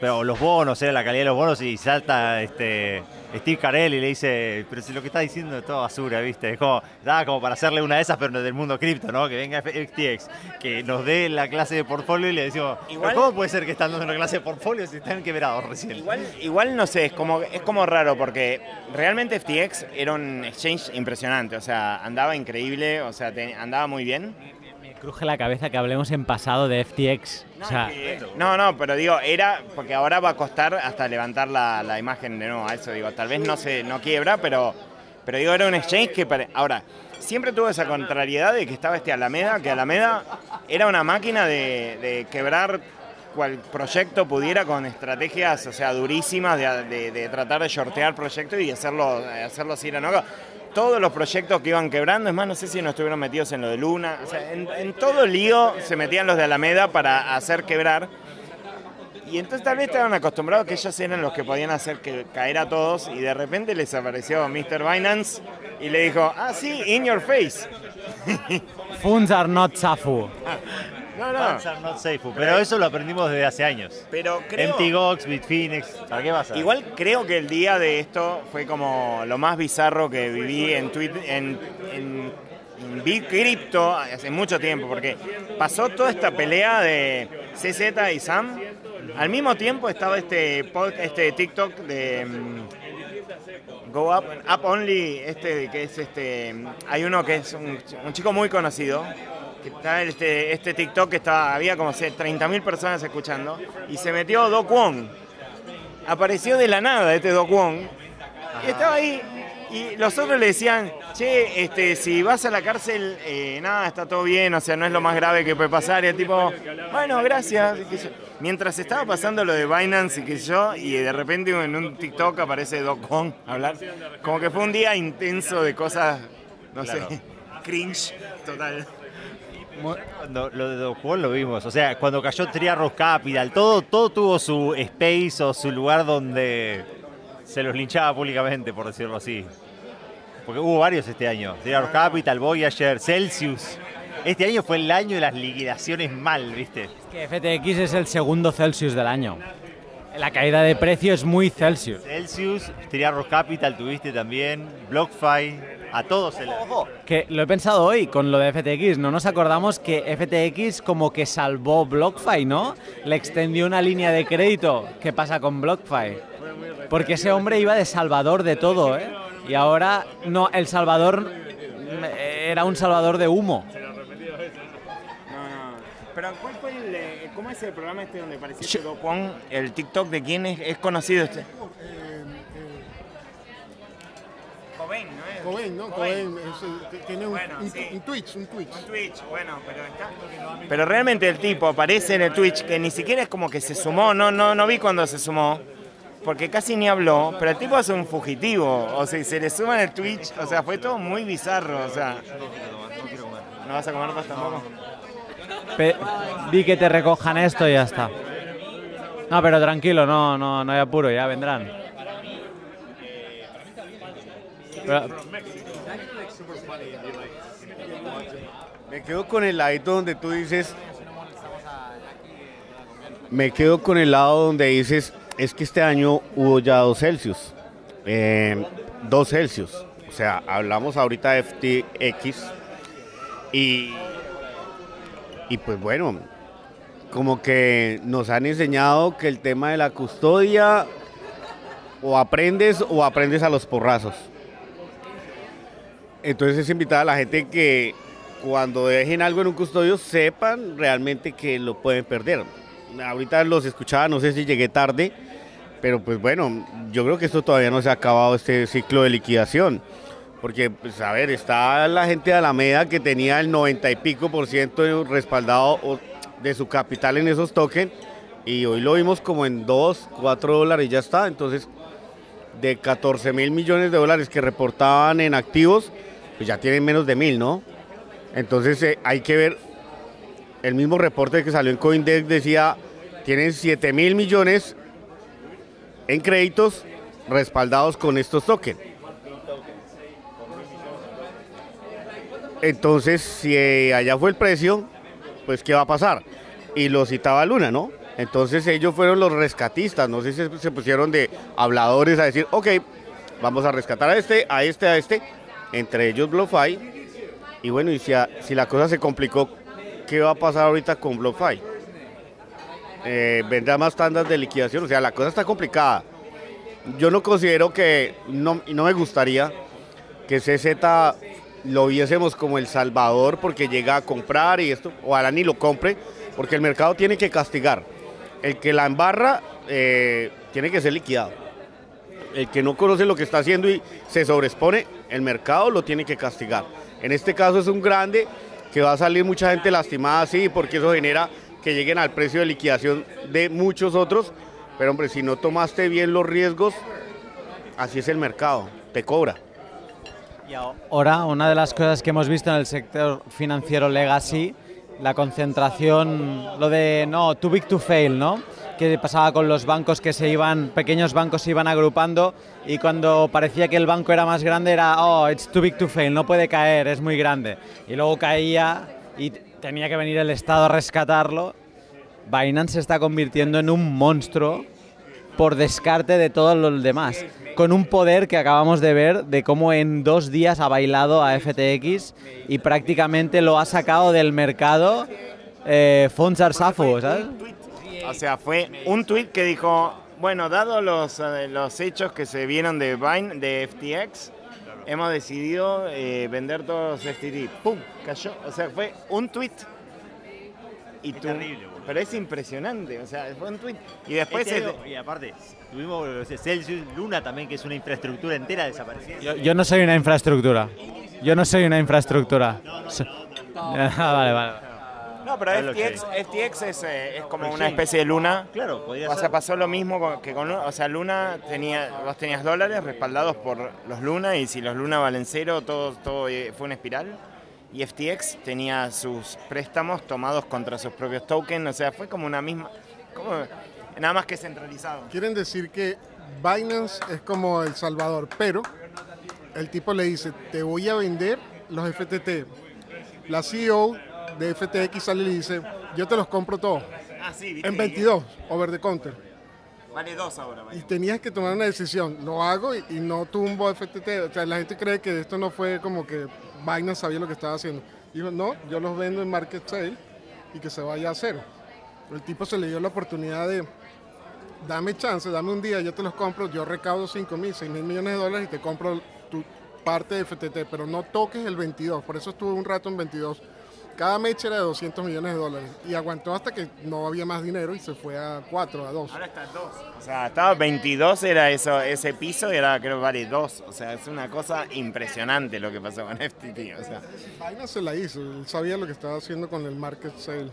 Pero los bonos, era la calidad de los bonos y salta este Steve Carell y le dice, pero si lo que está diciendo es toda basura, viste. Es como, da como para hacerle una de esas, pero del mundo cripto, ¿no? Que venga FTX, que nos dé la clase de portfolio y le decimos, "¿Pero Igual- ¿cómo puede ser que están dando una clase de portfolio si están quebrados recién? Igual, igual no sé, es como, es como raro porque realmente FTX era un exchange impresionante, o sea, andaba increíble, o sea, te- andaba muy bien. Cruje la cabeza que hablemos en pasado de FTX. No, no, pero digo, era porque ahora va a costar hasta levantar la, la imagen de nuevo a eso, digo, tal vez no se no quiebra, pero, pero digo, era un exchange que ahora siempre tuvo esa contrariedad de que estaba este Alameda, que Alameda era una máquina de, de quebrar cual proyecto pudiera con estrategias, o sea, durísimas de, de- de tratar de shortear proyectos y hacerlo, hacerlo así, ¿no? Todos los proyectos que iban quebrando, es más, no sé si no estuvieron metidos en lo de Luna, o sea, en, en todo el lío se metían los de Alameda para hacer quebrar. Y entonces tal vez estaban acostumbrados que ellos eran los que podían hacer que caer a todos y de repente les apareció Mr. Binance y le dijo, ah, sí, in your face. funds are not safu. No, no. Funds are not safe, pero eso lo aprendimos desde hace años. Pero creo... MTGOX, Bitfinex, ¿para qué vas a Igual creo que el día de esto fue como lo más bizarro que viví en Twitter, en, en, en Big Crypto hace mucho tiempo, porque pasó toda esta pelea de CZ y Sam. Al mismo tiempo estaba este, pod- este TikTok de mm, Go Up, Up Only, este que es este, hay uno que es un, un chico muy conocido, está este, este TikTok que estaba, había como 30.000 personas escuchando, y se metió Do Kwon apareció de la nada este Doc Wong. Y estaba ahí. Y los otros le decían, che, este, si vas a la cárcel, eh, nada, está todo bien, o sea, no es lo más grave que puede pasar. Y el tipo, bueno, gracias. Mientras estaba pasando lo de Binance y qué sé yo, y de repente en un TikTok aparece Doc Wong a hablar. Como que fue un día intenso de cosas, no Claro. sé, cringe total. Cuando lo de Do Kwon lo vimos, o sea, cuando cayó Triarros Capital, todo, todo tuvo su space o su lugar donde se los linchaba públicamente, por decirlo así. Porque hubo varios este año. Triarros Capital, Voyager, Celsius. Este año fue el año de las liquidaciones mal, ¿viste? Que FTX es el segundo Celsius del año. La caída de precio es muy Celsius. Celsius, Triarro Capital tuviste también, BlockFi, a todos se le... Que lo he pensado hoy con lo de FTX, no nos acordamos que FTX como que salvó BlockFi, ¿no? Le extendió una línea de crédito. ¿Qué pasa con BlockFi? Porque ese hombre iba de salvador de todo, ¿eh? Y ahora no, el salvador mm, era un salvador de humo. Pero ¿cuál fue el, eh, cómo es el programa este donde apareció Do Kwon? El TikTok de quién es, es conocido este. Cobain, ¿no es? Cobain, ¿no? Cobain. Cobain, es, tiene un, Bueno, un- sí. un Twitch, un Twitch. Un Twitch, bueno, pero está... Pero realmente el tipo aparece en el Twitch que ni siquiera es como que se sumó, no, no, no vi cuando se sumó, porque casi ni habló, pero el tipo es un fugitivo, o sea, se le suma en el Twitch, o sea, fue todo muy bizarro, o sea... ¿No vas a comer más tampoco? Pe- di que te recojan esto y ya está. No, pero tranquilo, no, no, no hay apuro, ya vendrán. Me quedo con el ladito donde tú dices. Me quedo con el lado donde dices, es que este año hubo ya dos Celsius. Eh, dos Celsius. O sea, hablamos ahorita de FTX. Y, y pues bueno, como que nos han enseñado que el tema de la custodia o aprendes o aprendes a los porrazos. Entonces es invitar a la gente que cuando dejen algo en un custodio sepan realmente que lo pueden perder. Ahorita los escuchaba, no sé si llegué tarde, pero pues bueno, yo creo que esto todavía no se ha acabado este ciclo de liquidación. Porque, pues a ver, está la gente de Alameda que tenía el 90 y pico por ciento respaldado de su capital en esos tokens y hoy lo vimos como en 2, 4 dólares y ya está. Entonces, de 14 mil millones de dólares que reportaban en activos, pues ya tienen menos de mil, ¿no? Entonces eh, hay que ver, el mismo reporte que salió en Coindex decía, tienen 7 mil millones en créditos respaldados con estos tokens. Entonces, si eh, allá fue el precio, pues ¿qué va a pasar? Y lo citaba Luna, ¿no? Entonces ellos fueron los rescatistas, no sé si se, se pusieron de habladores a decir, ok, vamos a rescatar a este, a este, a este, entre ellos BlockFi. Y bueno, y si, la cosa se complicó, ¿qué va a pasar ahorita con BlockFi? Eh, ¿Vendrá más tandas de liquidación? O sea, la cosa está complicada. Yo no considero que, no, no me gustaría que CZ lo viésemos como el salvador porque llega a comprar y esto, ojalá ni lo compre, porque el mercado tiene que castigar. El que la embarra eh, tiene que ser liquidado. El que no conoce lo que está haciendo y se sobreexpone, el mercado lo tiene que castigar. En este caso es un grande que va a salir mucha gente lastimada así porque eso genera que lleguen al precio de liquidación de muchos otros. Pero hombre, si no tomaste bien los riesgos, así es el mercado, te cobra. Ahora, una de las cosas que hemos visto en el sector financiero legacy, la concentración, lo de no, too big to fail, ¿no? Que pasaba con los bancos que se iban, pequeños bancos se iban agrupando y cuando parecía que el banco era más grande era, oh, it's too big to fail, no puede caer, es muy grande. Y luego caía y tenía que venir el Estado a rescatarlo. Binance se está convirtiendo en un monstruo por descarte de todos los demás, con un poder que acabamos de ver de cómo en dos días ha bailado a FTX y prácticamente lo ha sacado del mercado eh, Fonsar Safo, ¿sabes? O sea, fue un tweet que dijo, bueno, dado los, eh, los hechos que se vieron de Vine, de FTX, hemos decidido eh, vender todos los FTT. ¡Pum! Cayó. O sea, fue un tweet. Y tú- Pero es impresionante, o sea, fue un tweet. Y después... Este y aparte, tuvimos no Celsius, Luna también, que es una infraestructura entera desaparecida. Yo, yo no soy una infraestructura. Yo no soy una infraestructura. So- Ah, vale, vale. No, pero FTX, FTX es, eh, es como una especie de Luna. Claro, podría O sea, pasó lo mismo con- que con Luna. O sea, Luna tenía, vos tenías dólares respaldados por los Luna y si los Luna valen cero, todo, todo eh, fue una espiral. Y FTX tenía sus préstamos tomados contra sus propios tokens. O sea, fue como una misma. como- nada más que centralizado. Quieren decir que Binance es como El Salvador, pero el tipo le dice, te voy a vender los FTT. La CEO de FTX sale y le dice, yo te los compro todos. Ah, sí, viste En que- 22, over the counter. Vale dos ahora. y tenías que tomar una decisión. Lo hago y, y no tumbo FTT. O sea, la gente cree que esto no fue como que Binance sabía lo que estaba haciendo. Dijo, no, yo los vendo en market sale y que se vaya a cero. El tipo se le dio la oportunidad de, dame chance, dame un día, yo te los compro, yo recaudo 5 mil, 6 mil millones de dólares y te compro tu parte de FTT, pero no toques el 22. Por eso estuve un rato en 22. Cada match era de 200 millones de dólares y aguantó hasta que no había más dinero y se fue a 4, a 2. Ahora está dos. O sea, estaba 22 era eso, ese piso y ahora creo que vale 2. O sea, es una cosa impresionante lo que pasó con FTT. O sea, Binance se la hizo, él sabía lo que estaba haciendo con el market sale.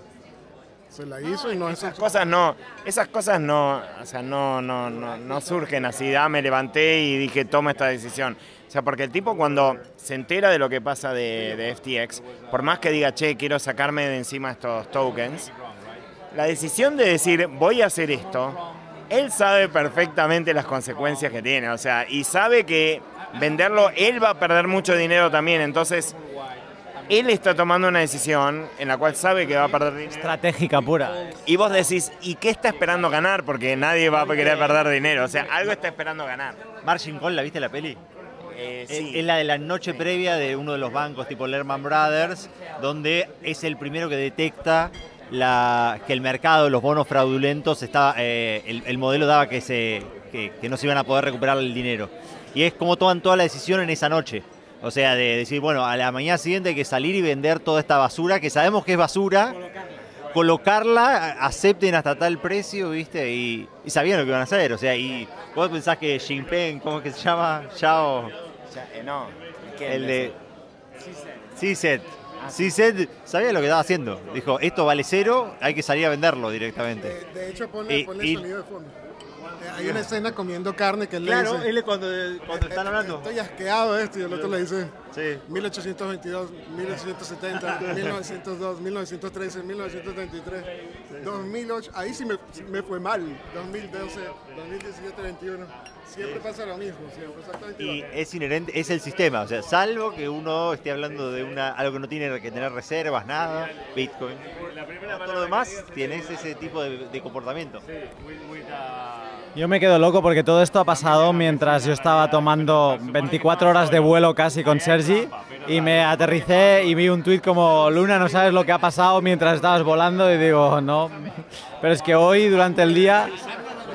Se la hizo y no es esas cosas no, esas cosas no, o sea, no, no, no, no surgen así. Ah, me levanté y dije, toma esta decisión. O sea, porque el tipo cuando se entera de lo que pasa de, de FTX, por más que diga, che, quiero sacarme de encima estos tokens, la decisión de decir, voy a hacer esto, él sabe perfectamente las consecuencias que tiene. O sea, y sabe que venderlo, él va a perder mucho dinero también. Entonces, él está tomando una decisión en la cual sabe que va a perder dinero. Estratégica pura. Y vos decís, ¿y qué está esperando ganar? Porque nadie va a querer perder dinero. O sea, algo está esperando ganar. Margin Call, ¿la viste la peli? Eh, Es- sí. Es la de la noche previa de uno de los bancos tipo Lehman Brothers, donde es el primero que detecta la, que el mercado, los bonos fraudulentos, estaba, eh, el, el modelo daba que, se, que, que no se iban a poder recuperar el dinero. Y es como toman toda la decisión en esa noche. O sea, de decir, bueno, a la mañana siguiente hay que salir y vender toda esta basura, que sabemos que es basura, colocarla, acepten hasta tal precio, ¿viste? Y, y sabían lo que iban a hacer. O sea, y vos pensás que Jinping, ¿cómo es que se llama? Yao. Ya, eh, no. ¿qué? El de. CISET. CISET sabía lo que estaba haciendo. Dijo, esto vale cero, hay que salir a venderlo directamente. De hecho, ponle, Y- ponle y- sonido de fondo. Eh, Hay una escena comiendo carne que él Claro, le dice... él es cuando, cuando están hablando. Estoy asqueado de esto y el otro le dice... Sí. 1822, 1870, 1902, 1913, 1933, 2008. Ahí sí me, sí me fue mal. 2012, 2017, 21. Siempre pasa lo mismo. Siempre exactamente Y igual. es inherente, es el sistema, o sea, salvo que uno esté hablando de una algo que no tiene que tener reservas, nada, Bitcoin. Todo lo demás tienes ese tipo de, de comportamiento. Yo me quedo loco porque todo esto ha pasado mientras yo estaba tomando 24 horas de vuelo casi con Sergi y me aterricé y vi un tuit como Luna, no sabes lo que ha pasado mientras estabas volando y digo, no. Pero es que hoy durante el día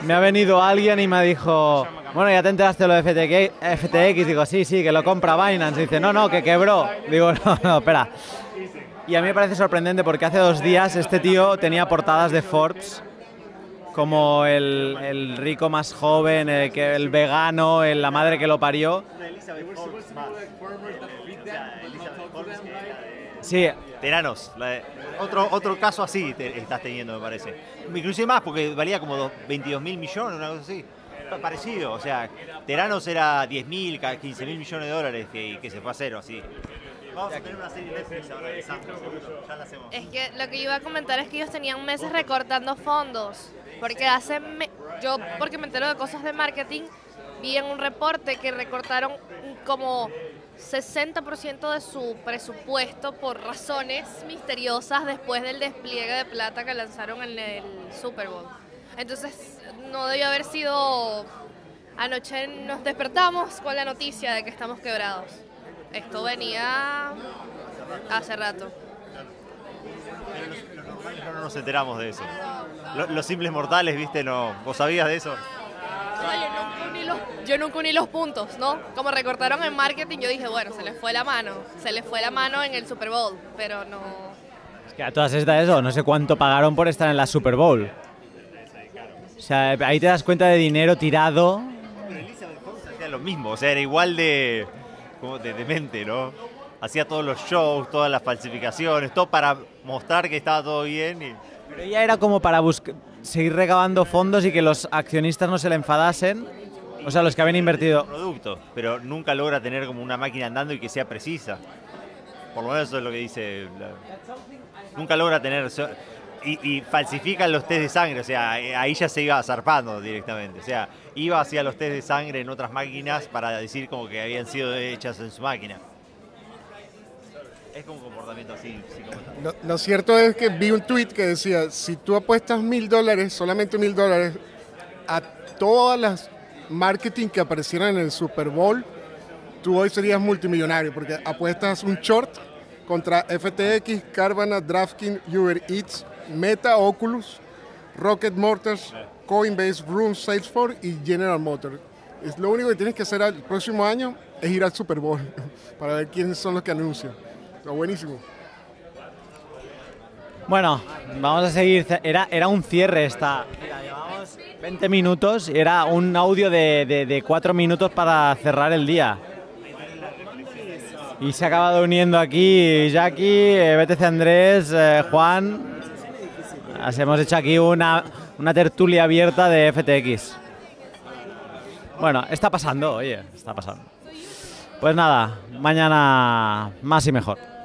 me ha venido alguien y me dijo, bueno, ya te enteraste de lo de FTX. Digo, sí, sí, que lo compra Binance. Dice, no, no, que quebró. Digo, no, no, espera. Y a mí me parece sorprendente porque hace dos días este tío tenía portadas de Forbes como el, el rico más joven, el, que, el vegano, el- la madre que lo parió. Sí. Teranos. de- otro, otro caso así te- estás teniendo, me parece. Inclusive más, porque valía como dos- 22 mil millones, una cosa así. Pa- Parecido, o sea, Teranos era 10 mil, 15 mil millones de dólares que, que se fue a cero, así. Vamos a tener una serie de Netflix ahora de seguro. Ya la hacemos. Es que lo que yo iba a comentar es que ellos tenían meses recortando fondos. Porque hace. me- yo, porque me entero de cosas de marketing, vi en un reporte que recortaron como 60% de su presupuesto por razones misteriosas después del despliegue de plata que lanzaron en el Super Bowl. Entonces, no debió haber sido. Anoche nos despertamos con la noticia de que estamos quebrados. Esto venía hace rato. No, no nos enteramos de eso. Lo- Los, simples mortales, viste, no. ¿Vos sabías de eso? No, yo nunca uní los, yo nunca uní los puntos, ¿no? Como recortaron en marketing, yo dije, bueno, se les fue la mano. Se les fue la mano en el Super Bowl, pero no. Es que a todas estas eso, no sé cuánto pagaron por estar en la Super Bowl. O sea, ahí te das cuenta de dinero tirado. Hacía lo mismo, o sea, era igual de, como de demente, ¿no? Hacía todos los shows, todas las falsificaciones, todo para mostrar que estaba todo bien. Y... Pero ella era como para seguir recabando fondos y que los accionistas no se le enfadasen. O sea, los que habían invertido. producto, pero nunca logra tener como una máquina andando y que sea precisa. Por lo menos eso es lo que dice. la- Nunca logra tener. Y, y falsifican los test de sangre, o sea, eh, ahí ya se iba zarpando directamente. O sea, iba hacia los test de sangre en otras máquinas para decir como que habían sido hechas en su máquina. Es como un comportamiento así. Lo, lo cierto es que vi un tweet que decía, si tú apuestas mil dólares, solamente mil dólares, a todas las marketing que aparecieran en el Super Bowl, tú hoy serías multimillonario porque apuestas un short contra FTX, Carvana, DraftKings, Uber Eats, Meta, Oculus, Rocket Motors, Coinbase, Room, Salesforce y General Motors. Es lo único que tienes que hacer el próximo año es ir al Super Bowl para ver quiénes son los que anuncian. Buenísimo. Bueno, vamos a seguir. Era, era un cierre esta. Mira, llevamos 20 minutos. Era un audio de, de, de 4 minutos para cerrar el día. Y se ha acabado uniendo aquí Jackie, eh, BTC Andrés, eh, Juan. Hemos hecho aquí una, una tertulia abierta de FTX. Bueno, está pasando, oye, está pasando. Pues nada, mañana más y mejor.